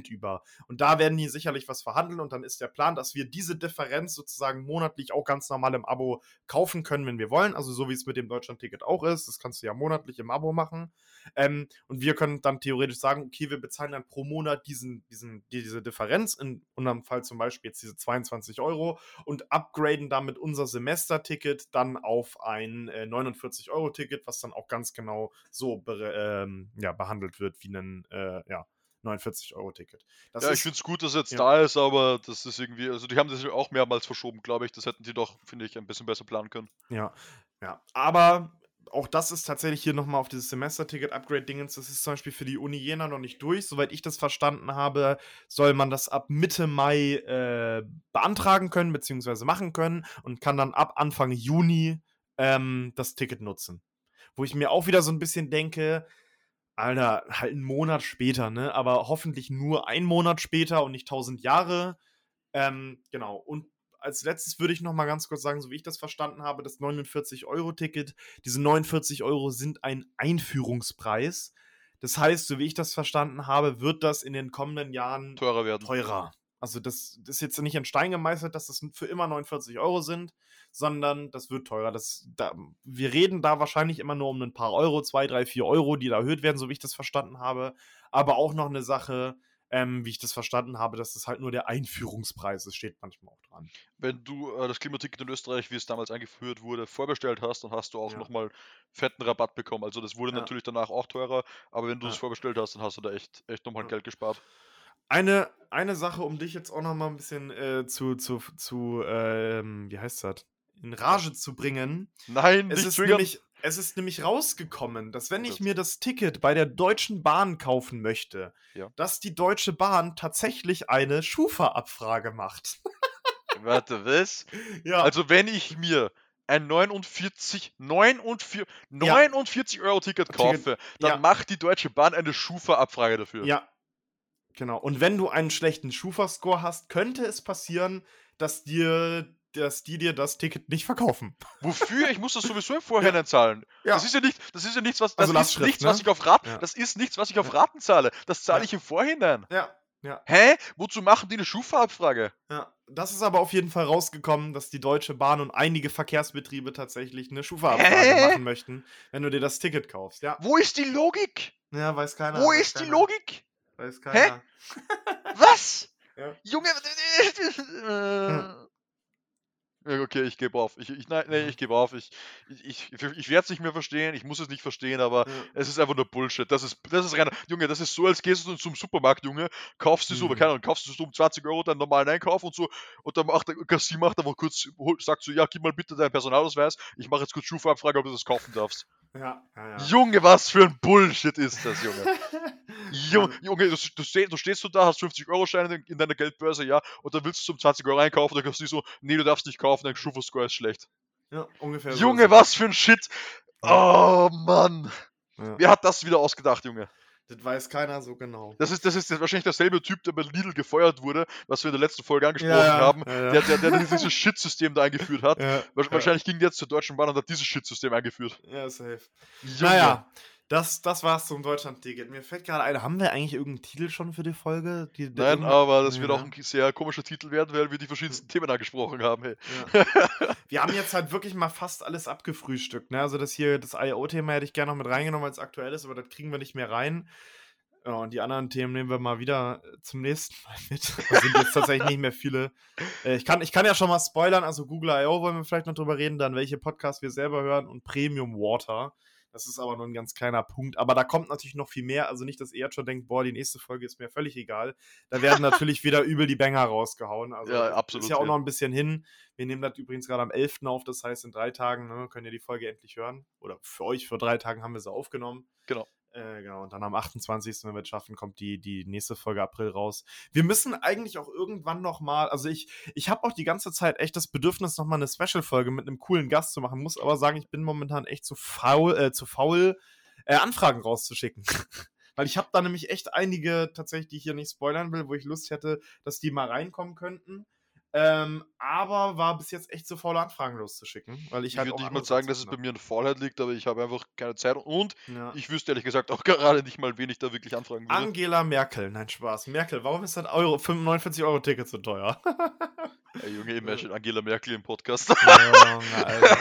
über. Und da werden die sicherlich was verhandeln und dann ist der Plan, dass wir diese Differenz sozusagen monatlich auch ganz normal im Abo kaufen können, wenn wir wollen. Also so wie es mit dem Deutschland-Ticket auch ist. Das kannst du ja monatlich im Abo machen. Ähm, und wir können dann theoretisch sagen, okay, wir bezahlen dann pro Monat diesen, diesen, diese Differenz, in unserem Fall zum Beispiel jetzt diese 22 Euro und upgraden damit unser Semesterticket dann auf ein äh, 49-Euro-Ticket, was dann auch ganz genau genau so be ähm, ja, behandelt wird wie ein äh, ja, 49-Euro-Ticket. Ja, ich finde es gut, dass es jetzt ja. da ist, aber das ist irgendwie, also die haben das auch mehrmals verschoben, glaube ich. Das hätten die doch, finde ich, ein bisschen besser planen können. Ja, ja. Aber auch das ist tatsächlich hier nochmal auf dieses Semester-Ticket-Upgrade-Dingens. Das ist zum Beispiel für die Uni Jena noch nicht durch. Soweit ich das verstanden habe, soll man das ab Mitte Mai äh, beantragen können, beziehungsweise machen können und kann dann ab Anfang Juni ähm, das Ticket nutzen. Wo ich mir auch wieder so ein bisschen denke, Alter, halt einen Monat später, ne? Aber hoffentlich nur einen Monat später und nicht tausend Jahre. Ähm, genau. Und als letztes würde ich noch mal ganz kurz sagen, so wie ich das verstanden habe, das 49-Euro-Ticket, diese 49 Euro sind ein Einführungspreis. Das heißt, so wie ich das verstanden habe, wird das in den kommenden Jahren teurer werden. Teurer. Also das, das ist jetzt nicht in Stein gemeißelt, dass das für immer 49 Euro sind, sondern das wird teurer. Das, da, wir reden da wahrscheinlich immer nur um ein paar Euro, zwei, drei, vier Euro, die da erhöht werden, so wie ich das verstanden habe. Aber auch noch eine Sache, ähm, wie ich das verstanden habe, dass das halt nur der Einführungspreis ist, steht manchmal auch dran. Wenn du äh, das Klimaticket in Österreich, wie es damals eingeführt wurde, vorbestellt hast, dann hast du auch ja. nochmal fetten Rabatt bekommen. Also das wurde ja. natürlich danach auch teurer, aber wenn du es ja. vorbestellt hast, dann hast du da echt, echt nochmal Geld gespart. Eine, eine Sache, um dich jetzt auch nochmal ein bisschen äh, zu, zu, zu ähm, wie heißt das? In Rage zu bringen. Nein, es ist nämlich es ist nämlich rausgekommen, dass wenn ich mir das Ticket bei der Deutschen Bahn kaufen möchte, ja. dass die Deutsche Bahn tatsächlich eine Schufa-Abfrage macht. Warte, was? Ja. Also wenn ich mir ein 49, 49, 49 ja. Euro Ticket kaufe, dann macht die Deutsche Bahn eine Schufa-Abfrage dafür. Ja. Genau. Und wenn du einen schlechten Schufa-Score hast, könnte es passieren, dass dir dass die dir das Ticket nicht verkaufen. Wofür? Ich muss das sowieso im Vorhinein ja. zahlen. Ja. Das ist ja nicht, das ist ja nichts, was, das also ist nichts, ne? was ich auf Raten, ja. das ist nichts, was ich auf Raten zahle. Das zahle ich im Vorhinein. Ja. Ja. Hä? Wozu machen die eine Schufa-Abfrage? Ja, das ist aber auf jeden Fall rausgekommen, dass die Deutsche Bahn und einige Verkehrsbetriebe tatsächlich eine Schufa-Abfrage machen möchten, wenn du dir das Ticket kaufst. Ja. Wo ist die Logik? Ja, weiß keiner. Wo ist keiner. die Logik? Weiß keiner. Hä? Was? Ja. Junge, äh, Okay, ich gebe auf. Ich, ich, nein, nee, ich gebe auf. Ich, ich, ich, ich werde es nicht mehr verstehen. Ich muss es nicht verstehen, aber ja. es ist einfach nur Bullshit. Das ist, das ist rein. Junge, das ist so, als gehst du zum Supermarkt, Junge, kaufst du so, mhm. keine Ahnung, kaufst du so um 20 Euro deinen normalen Einkauf und so. Und dann macht der Kassier macht einfach kurz, sagt so, ja, gib mal bitte deinen Personalausweis. Ich mache jetzt kurz Schufa-Abfrage, ob du das kaufen darfst. Ja, ja, ja. Junge, was für ein Bullshit ist das, Junge. Junge, Junge du, du, stehst, du, stehst so da, hast 50-Euro-Scheine in, in deiner Geldbörse, ja, und dann willst du zum 20 Euro einkaufen, dann kannst du so, nee, du darfst nicht kaufen, dein Schufa-Score ist schlecht. Ja, ungefähr. Junge, so. was für ein Shit. Oh, Mann. Wer hat das wieder ausgedacht, Junge? Das weiß keiner so genau. Das ist, das ist wahrscheinlich derselbe Typ, der bei Lidl gefeuert wurde, was wir in der letzten Folge angesprochen ja, haben, ja, ja. Der, der, der, dieses Shitsystem da eingeführt hat. wahrscheinlich ging der jetzt zur Deutschen Bahn und hat dieses Shitsystem eingeführt. Ja, safe. Junge. Naja, das, das war's zum Deutschland-Ticket. Mir fällt gerade ein, haben wir eigentlich irgendeinen Titel schon für die Folge? Die, Nein, aber das wird auch ein sehr komischer Titel werden, weil wir die verschiedensten Themen angesprochen haben. Hey. Ja. wir haben jetzt halt wirklich mal fast alles abgefrühstückt. Ne? Also das hier, das IO-Thema hätte ich gerne noch mit reingenommen, weil es aktuell ist, aber das kriegen wir nicht mehr rein. Ja, und die anderen Themen nehmen wir mal wieder äh, zum nächsten Mal mit. Da sind jetzt tatsächlich nicht mehr viele. Äh, ich, kann, ich kann ja schon mal spoilern, also Google I.O. wollen wir vielleicht noch drüber reden, dann welche Podcasts wir selber hören und Premium Water. Das ist aber nur ein ganz kleiner Punkt. Aber da kommt natürlich noch viel mehr. Also nicht, dass ihr jetzt schon denkt, boah, die nächste Folge ist mir völlig egal. Da werden natürlich wieder übel die Banger rausgehauen. Also ja, absolut. Ist ja auch noch ein bisschen hin. Wir nehmen das übrigens gerade am 11. auf. Das heißt, in drei Tagen ne, könnt ihr die Folge endlich hören. Oder für euch, für drei Tagen haben wir sie aufgenommen. Genau. Äh, genau, und dann am 28., wenn wir es schaffen, kommt die, die nächste Folge April raus. Wir müssen eigentlich auch irgendwann nochmal, also ich, ich habe auch die ganze Zeit echt das Bedürfnis, nochmal eine Special-Folge mit einem coolen Gast zu machen, muss aber sagen, ich bin momentan echt zu faul, äh, zu faul äh, Anfragen rauszuschicken. Weil ich habe da nämlich echt einige tatsächlich, die ich hier nicht spoilern will, wo ich Lust hätte, dass die mal reinkommen könnten. Ähm, aber war bis jetzt echt zu faul, Anfragen loszuschicken. Weil ich, ich halt würde nicht mal sagen, dass es bei mir eine Faulheit liegt, aber ich habe einfach keine Zeit und ja. ich wüsste ehrlich gesagt auch gerade nicht mal, wen ich da wirklich anfragen würde. Angela Merkel, nein, Spaß. Merkel, warum ist das Euro, 49 Euro Ticket so teuer? Hey, Junge, imagine Angela Merkel im Podcast. Junge, Alter.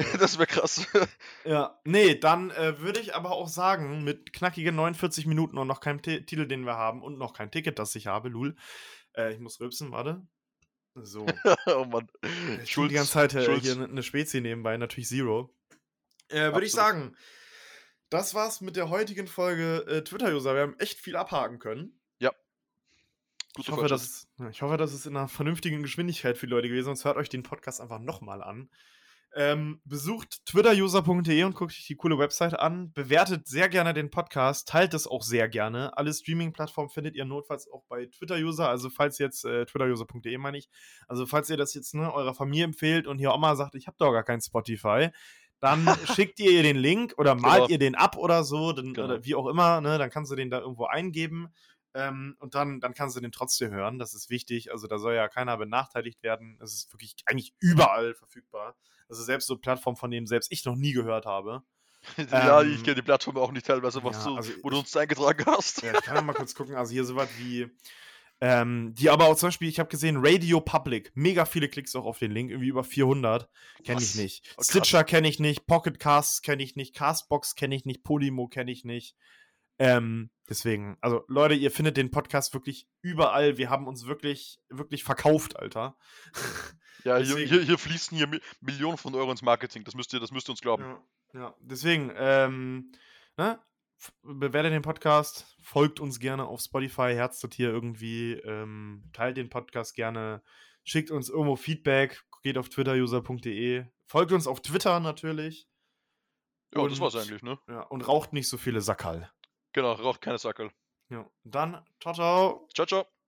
Das wäre krass. Ja, nee, dann äh, würde ich aber auch sagen, mit knackigen 49 Minuten und noch keinem T Titel, den wir haben und noch kein Ticket, das ich habe, Lul. Äh, ich muss rülpsen, warte. So. oh Mann. Ich Schulz, die ganze Zeit äh, hier eine ne Spezi nebenbei, natürlich Zero. Äh, Würde ich sagen, das war's mit der heutigen Folge äh, Twitter-User. Wir haben echt viel abhaken können. Ja. Ich Guter hoffe, dass, ja, ich hoffe, das ist in einer vernünftigen Geschwindigkeit für die Leute gewesen, sonst hört euch den Podcast einfach nochmal an. Ähm, besucht twitteruser.de und guckt euch die coole Website an. Bewertet sehr gerne den Podcast, teilt es auch sehr gerne. Alle Streaming-Plattformen findet ihr notfalls auch bei Twitter-User, also falls jetzt äh, twitteruser.de meine ich. Also falls ihr das jetzt ne, eurer Familie empfehlt und hier Oma sagt, ich habe doch gar kein Spotify, dann schickt ihr ihr den Link oder malt Genau. ihr den ab oder so, dann, Genau. oder wie auch immer, ne, dann kannst du den da irgendwo eingeben. Ähm, und dann, dann kannst du den trotzdem hören. Das ist wichtig. Also da soll ja keiner benachteiligt werden. Es ist wirklich eigentlich überall verfügbar. Also selbst so Plattformen, von denen selbst ich noch nie gehört habe. ja, Ähm, ich kenne die Plattform auch nicht teilweise, was ja, du, also wo du uns eingetragen hast. Ja, ich kann ja mal kurz gucken. Also hier sowas wie. Ähm, die aber auch zum Beispiel, ich habe gesehen, Radio Public, mega viele Klicks auch auf den Link, irgendwie über 400. Kenne ich Was? nicht. Oh. Stitcher kenne ich nicht, Pocket Casts kenne ich nicht, Castbox kenne ich nicht, Podimo kenne ich nicht. Ähm, deswegen, also Leute, ihr findet den Podcast wirklich überall. Wir haben uns wirklich, wirklich verkauft, Alter. Ja, hier, hier, hier fließen hier Mi- Millionen von Euro ins Marketing. Das müsst ihr, das müsst ihr uns glauben. Ja, ja. deswegen, ähm, ne? Bewertet den Podcast, folgt uns gerne auf Spotify, herztet hier irgendwie, ähm, teilt den Podcast gerne, schickt uns irgendwo Feedback, geht auf twitteruser.de, folgt uns auf Twitter natürlich. Ja, das war's Und- eigentlich, ne? Ja, und raucht nicht so viele Sackerl. Genau, raucht keine Sackel. Ja. Dann, ciao, ciao. Ciao, ciao.